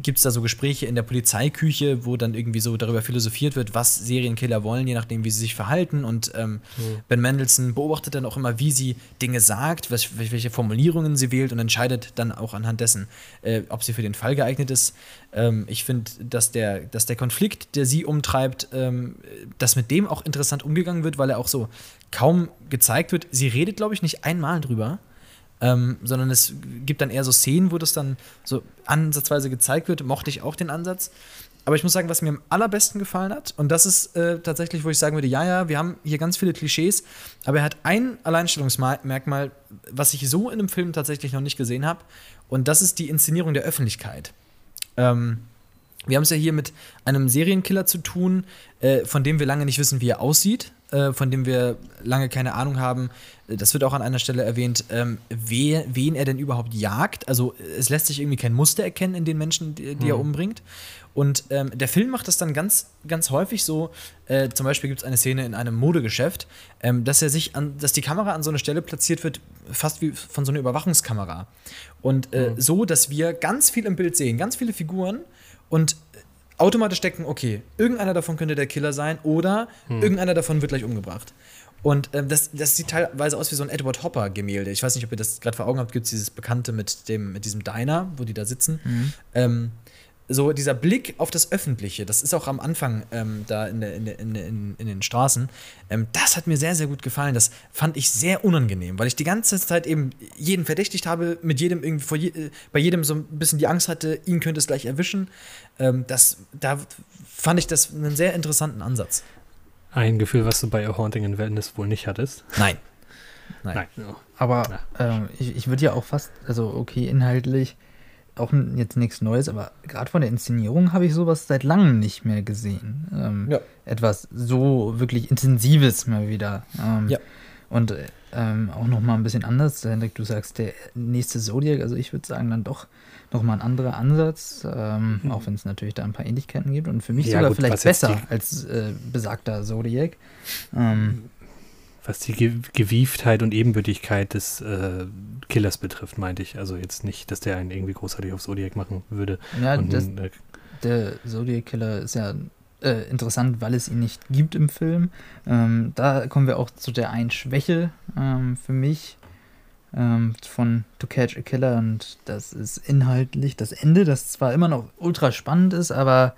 gibt es da so Gespräche in der Polizeiküche, wo dann irgendwie so darüber philosophiert wird, was Serienkiller wollen, je nachdem, wie sie sich verhalten. Und ähm, mhm. Ben Mendelssohn beobachtet dann auch immer, wie sie Dinge sagt, was, welche Formulierungen sie wählt und entscheidet dann auch anhand dessen, äh, ob sie für den Fall geeignet ist. Ähm, ich finde, dass der, dass der Konflikt, der sie umtreibt, ähm, dass mit dem auch interessant umgegangen wird, weil er auch so kaum gezeigt wird. Sie redet, glaube ich, nicht einmal drüber ähm, sondern es gibt dann eher so Szenen, wo das dann so ansatzweise gezeigt wird. Mochte ich auch den Ansatz. Aber ich muss sagen, was mir am allerbesten gefallen hat, und das ist äh, tatsächlich, wo ich sagen würde, ja, ja, wir haben hier ganz viele Klischees, aber er hat ein Alleinstellungsmerkmal, was ich so in einem Film tatsächlich noch nicht gesehen habe, und das ist die Inszenierung der Öffentlichkeit. Ähm, wir haben es ja hier mit einem Serienkiller zu tun, äh, von dem wir lange nicht wissen, wie er aussieht, äh, von dem wir lange keine Ahnung haben, das wird auch an einer Stelle erwähnt, ähm, wer, wen er denn überhaupt jagt. Also es lässt sich irgendwie kein Muster erkennen in den Menschen, die, die mhm. er umbringt. Und ähm, der Film macht das dann ganz, ganz häufig so. Äh, zum Beispiel gibt es eine Szene in einem Modegeschäft, ähm, dass er sich an, dass die Kamera an so eine Stelle platziert wird, fast wie von so einer Überwachungskamera. Und äh, mhm. so, dass wir ganz viel im Bild sehen, ganz viele Figuren und automatisch denken, okay, irgendeiner davon könnte der Killer sein oder mhm. irgendeiner davon wird gleich umgebracht. Und ähm, das, das sieht teilweise aus wie so ein Edward Hopper-Gemälde. Ich weiß nicht, ob ihr das gerade vor Augen habt, gibt es dieses Bekannte mit, dem, mit diesem Diner, wo die da sitzen. Mhm. Ähm, so dieser Blick auf das Öffentliche, das ist auch am Anfang ähm, da in, der, in, in, in, den Straßen, ähm, das hat mir sehr, sehr gut gefallen. Das fand ich sehr unangenehm, weil ich die ganze Zeit eben jeden verdächtigt habe, mit jedem irgendwie vor je, äh, bei jedem so ein bisschen die Angst hatte, ihn könnte es gleich erwischen. Ähm, das, da fand ich das einen sehr interessanten Ansatz. Ein Gefühl, was du bei A Haunting in Wellness wohl nicht hattest. Nein. Nein. Nein. Aber ähm, ich, ich würde ja auch fast, also okay, inhaltlich auch jetzt nichts Neues, aber gerade von der Inszenierung habe ich sowas seit langem nicht mehr gesehen. Ähm, ja. Etwas so wirklich Intensives mal wieder. Ähm, ja. Und ähm, auch noch mal ein bisschen anders. Hendrik, du sagst, der nächste Zodiac, also ich würde sagen, dann doch nochmal ein anderer Ansatz, ähm, mhm. auch wenn es natürlich da ein paar Ähnlichkeiten gibt und für mich ja, sogar gut, vielleicht besser als äh, besagter Zodiac. Ähm, was die Gewieftheit und Ebenbürtigkeit des äh, Killers betrifft, meinte ich. Also jetzt nicht, dass der einen irgendwie großartig auf Zodiac machen würde. Ja, das, äh, der Zodiac Killer ist ja äh, interessant, weil es ihn nicht gibt im Film. Ähm, da kommen wir auch zu der einen Schwäche ähm, für mich ähm, von To Catch a Killer und das ist inhaltlich das Ende, das zwar immer noch ultra spannend ist, aber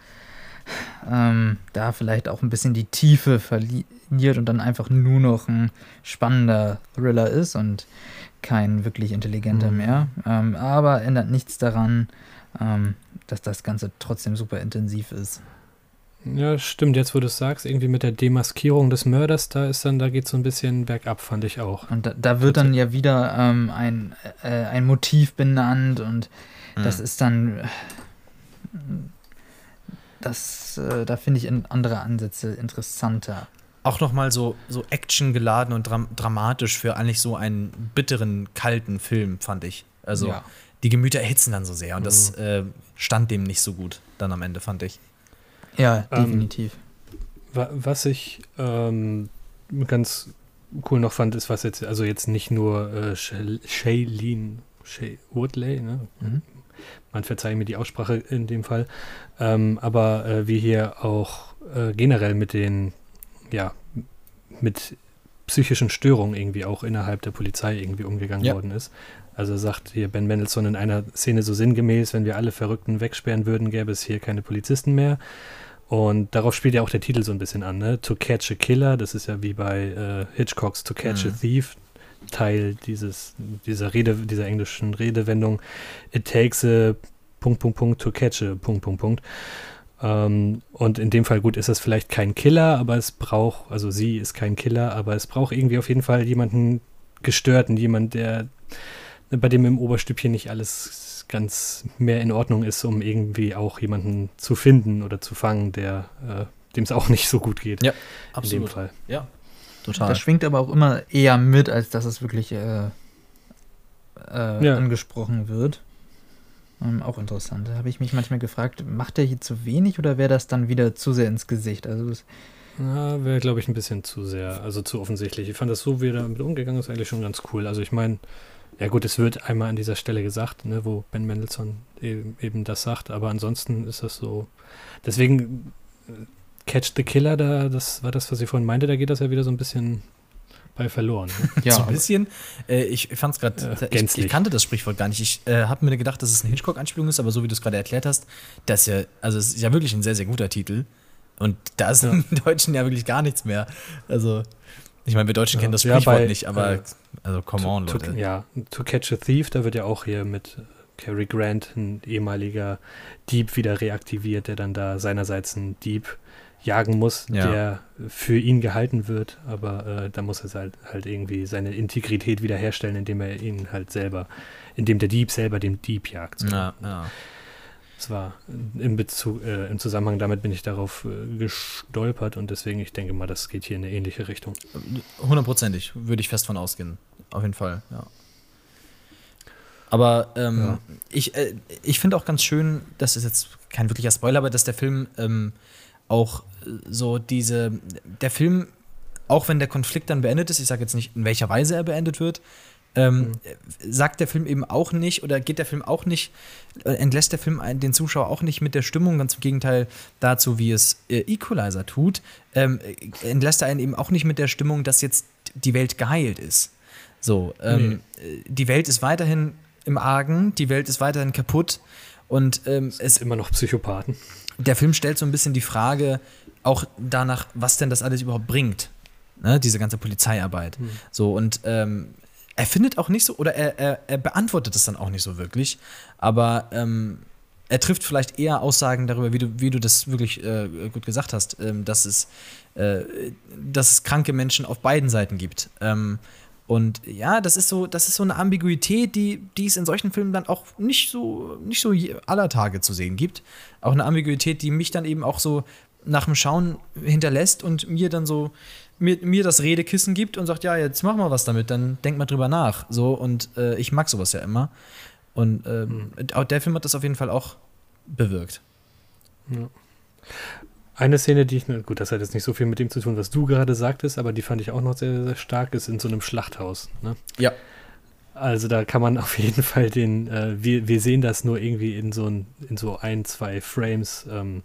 ähm, da vielleicht auch ein bisschen die Tiefe verliert und dann einfach nur noch ein spannender Thriller ist und kein wirklich intelligenter mhm. mehr. Ähm, aber ändert nichts daran, ähm, dass das Ganze trotzdem super intensiv ist. Ja, stimmt, jetzt wo du es sagst, irgendwie mit der Demaskierung des Mörders, da ist dann, da geht so ein bisschen bergab, fand ich auch. Und da, da wird dann ja wieder ähm, ein, äh, ein Motiv benannt und mhm. das ist dann das, äh, da finde ich andere Ansätze interessanter. Auch nochmal so, so actiongeladen und dram dramatisch für eigentlich so einen bitteren, kalten Film, fand ich. Also ja. die Gemüter erhitzen dann so sehr und mhm. das äh, stand dem nicht so gut dann am Ende, fand ich. Ja, ähm, definitiv. Ähm, was ich ähm, ganz cool noch fand, ist, was jetzt, also jetzt nicht nur äh, Shailene Woodley, ne? Mhm man verzeihe mir die Aussprache in dem Fall, ähm, aber äh, wie hier auch äh, generell mit den, ja, mit psychischen Störungen irgendwie auch innerhalb der Polizei irgendwie umgegangen ja. worden ist. Also sagt hier Ben Mendelssohn in einer Szene so sinngemäß, wenn wir alle Verrückten wegsperren würden, gäbe es hier keine Polizisten mehr. Und darauf spielt ja auch der Titel so ein bisschen an, ne? To Catch a Killer, das ist ja wie bei äh, Hitchcocks To Catch mhm. a Thief. Teil dieses, dieser Rede, dieser englischen Redewendung, it takes a Punkt, Punkt, Punkt to catch a Punkt, Punkt, Punkt. Ähm, und in dem Fall, gut, ist das vielleicht kein Killer, aber es braucht, also sie ist kein Killer, aber es braucht irgendwie auf jeden Fall jemanden gestörten, jemand, der, bei dem im Oberstübchen nicht alles ganz mehr in Ordnung ist, um irgendwie auch jemanden zu finden oder zu fangen, der, äh, dem es auch nicht so gut geht. Ja, absolut. In dem Fall. Ja, Total. Das schwingt aber auch immer eher mit, als dass es wirklich äh, äh, ja. angesprochen wird. Ähm, auch interessant. Da habe ich mich manchmal gefragt, macht er hier zu wenig oder wäre das dann wieder zu sehr ins Gesicht? Also das ja, wäre, glaube ich, ein bisschen zu sehr, also zu offensichtlich. Ich fand das so, wie er damit umgegangen ist, eigentlich schon ganz cool. Also ich meine, ja gut, es wird einmal an dieser Stelle gesagt, ne, wo Ben Mendelssohn eben, eben das sagt, aber ansonsten ist das so. Deswegen Catch the Killer, da, das war das, was ich vorhin meinte, da geht das ja wieder so ein bisschen bei verloren. Ne? Ja, so ein bisschen. Äh, ich fand es gerade, äh, ich, ich, kannte das Sprichwort gar nicht. Ich äh, habe mir gedacht, dass es eine Hitchcock-Anspielung ist, aber so wie du es gerade erklärt hast, das ist ja, also es ist ja wirklich ein sehr, sehr guter Titel. Und da ist ja. im Deutschen ja wirklich gar nichts mehr. Also, ich meine, wir Deutschen ja. kennen das Sprichwort ja, bei, nicht, aber äh, also come on, to, Leute. ja, To Catch a Thief, da wird ja auch hier mit Cary Grant, ein ehemaliger Dieb, wieder reaktiviert, der dann da seinerseits ein Dieb jagen muss, ja. der für ihn gehalten wird, aber äh, da muss er halt, halt irgendwie seine Integrität wiederherstellen, indem er ihn halt selber, indem der Dieb selber den Dieb jagt. So. Ja, ja. Das war im, Bezug, äh, im Zusammenhang damit bin ich darauf äh, gestolpert und deswegen, ich denke mal, das geht hier in eine ähnliche Richtung. Hundertprozentig, würde ich fest von ausgehen. Auf jeden Fall, ja. Aber ähm, ja. ich, äh, ich finde auch ganz schön, das ist jetzt kein wirklicher Spoiler, aber dass der Film ähm, auch so diese, der Film, auch wenn der Konflikt dann beendet ist, ich sage jetzt nicht, in welcher Weise er beendet wird, ähm, mhm. sagt der Film eben auch nicht oder geht der Film auch nicht, äh, entlässt der Film den Zuschauer auch nicht mit der Stimmung, ganz im Gegenteil dazu, wie es äh, Equalizer tut, ähm, entlässt er einen eben auch nicht mit der Stimmung, dass jetzt die Welt geheilt ist. So, ähm, nee. die Welt ist weiterhin im Argen, die Welt ist weiterhin kaputt und ähm, es ist immer noch Psychopathen der Film stellt so ein bisschen die Frage auch danach, was denn das alles überhaupt bringt. Ne, diese ganze Polizeiarbeit. Mhm. So, und ähm, er findet auch nicht so, oder er, er, er beantwortet es dann auch nicht so wirklich, aber ähm, er trifft vielleicht eher Aussagen darüber, wie du, wie du das wirklich äh, gut gesagt hast, ähm, dass, es, äh, dass es kranke Menschen auf beiden Seiten gibt. Ähm, und ja, das ist so, das ist so eine Ambiguität, die, die es in solchen Filmen dann auch nicht so, nicht so aller Tage zu sehen gibt. Auch eine Ambiguität, die mich dann eben auch so nach dem Schauen hinterlässt und mir dann so mir, mir das Redekissen gibt und sagt, ja, jetzt mach mal was damit, dann denk mal drüber nach. So, und äh, ich mag sowas ja immer. Und äh, mhm. der Film hat das auf jeden Fall auch bewirkt. Ja. Eine Szene, die ich, gut, das hat jetzt nicht so viel mit dem zu tun, was du gerade sagtest, aber die fand ich auch noch sehr, sehr stark, ist in so einem Schlachthaus. Ne? Ja. Also da kann man auf jeden Fall den, äh, wir, wir sehen das nur irgendwie in so ein, in so ein, zwei Frames, ähm,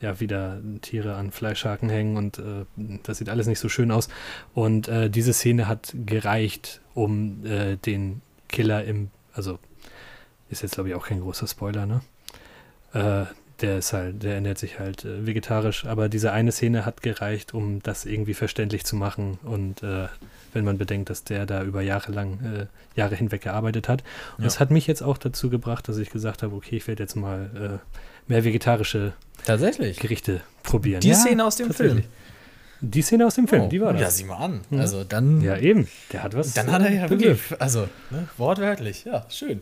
ja, wieder Tiere an Fleischhaken hängen und äh, das sieht alles nicht so schön aus. Und äh, diese Szene hat gereicht, um äh, den Killer im, also ist jetzt glaube ich auch kein großer Spoiler, ne? Äh, der ist halt, der ernährt sich halt äh, vegetarisch, aber diese eine Szene hat gereicht, um das irgendwie verständlich zu machen und äh, wenn man bedenkt, dass der da über Jahre lang, äh, Jahre hinweg gearbeitet hat. Und ja. das hat mich jetzt auch dazu gebracht, dass ich gesagt habe, okay, ich werde jetzt mal äh, mehr vegetarische Tatsächlich. Gerichte probieren. Die ja, Szene aus dem Film. Die Szene aus dem Film, oh, die war das. Ja, sieh mal an. Also dann. Ja, eben. Der hat was. Dann hat er ja wirklich. Also, ne, wortwörtlich. Ja, schön.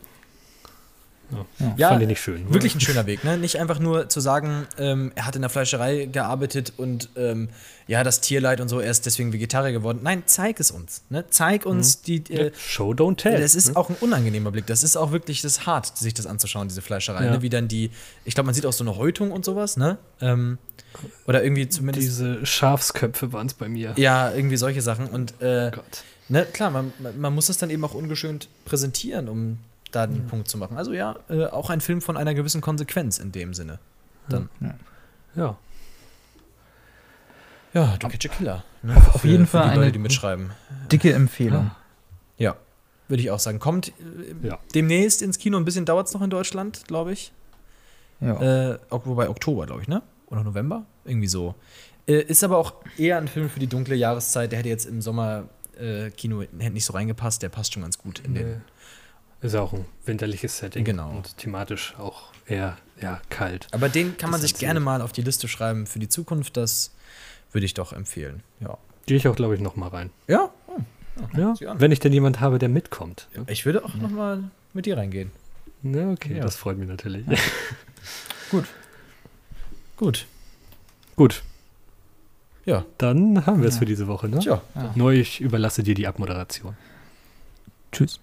Ja, ja, fand ich nicht schön. Wirklich ein schöner Weg, ne? Nicht einfach nur zu sagen, ähm, er hat in der Fleischerei gearbeitet und ähm, ja, das Tierleid und so, er ist deswegen Vegetarier geworden. Nein, zeig es uns. Ne? Zeig uns mhm. die. Äh, Show, don't tell. Das ist mhm. auch ein unangenehmer Blick. Das ist auch wirklich das hart, sich das anzuschauen, diese Fleischerei. Ja. Ne? Wie dann die, ich glaube, man sieht auch so eine Häutung und sowas, ne? Ähm, oder irgendwie zumindest. Diese Schafsköpfe waren es bei mir. Ja, irgendwie solche Sachen. Und äh, Gott. Ne, klar, man, man muss es dann eben auch ungeschönt präsentieren, um da den mhm. Punkt zu machen. Also ja, äh, auch ein Film von einer gewissen Konsequenz in dem Sinne. Dann. Ja. Ja, ja du Catch a Killer. Ne? Auf, auf für, jeden Fall für die eine Leute, die mitschreiben. Dicke Empfehlung. Ja, würde ich auch sagen. Kommt äh, ja. demnächst ins Kino. Ein bisschen dauert es noch in Deutschland, glaube ich. Ja. Äh, wobei Oktober, glaube ich, ne? Oder November? Irgendwie so. Äh, ist aber auch eher ein Film für die dunkle Jahreszeit. Der hätte jetzt im Sommer äh, Kino hätte nicht so reingepasst. Der passt schon ganz gut in nee. den ist auch ein winterliches Setting. Genau. Und thematisch auch eher ja, kalt. Aber den kann man sich gerne mal auf die Liste schreiben für die Zukunft. Das würde ich doch empfehlen. Ja. Gehe ich auch, glaube ich, noch mal rein. Ja? Oh. Ja, wenn ich denn jemand habe, der mitkommt. Ja, ich würde auch ja. noch mal mit dir reingehen. Ja, okay, ja. das freut mich natürlich. Gut. Gut. Gut. Ja. Dann haben wir es für diese Woche, ne? Tja. Nur ich überlasse dir die Abmoderation. Tschüss.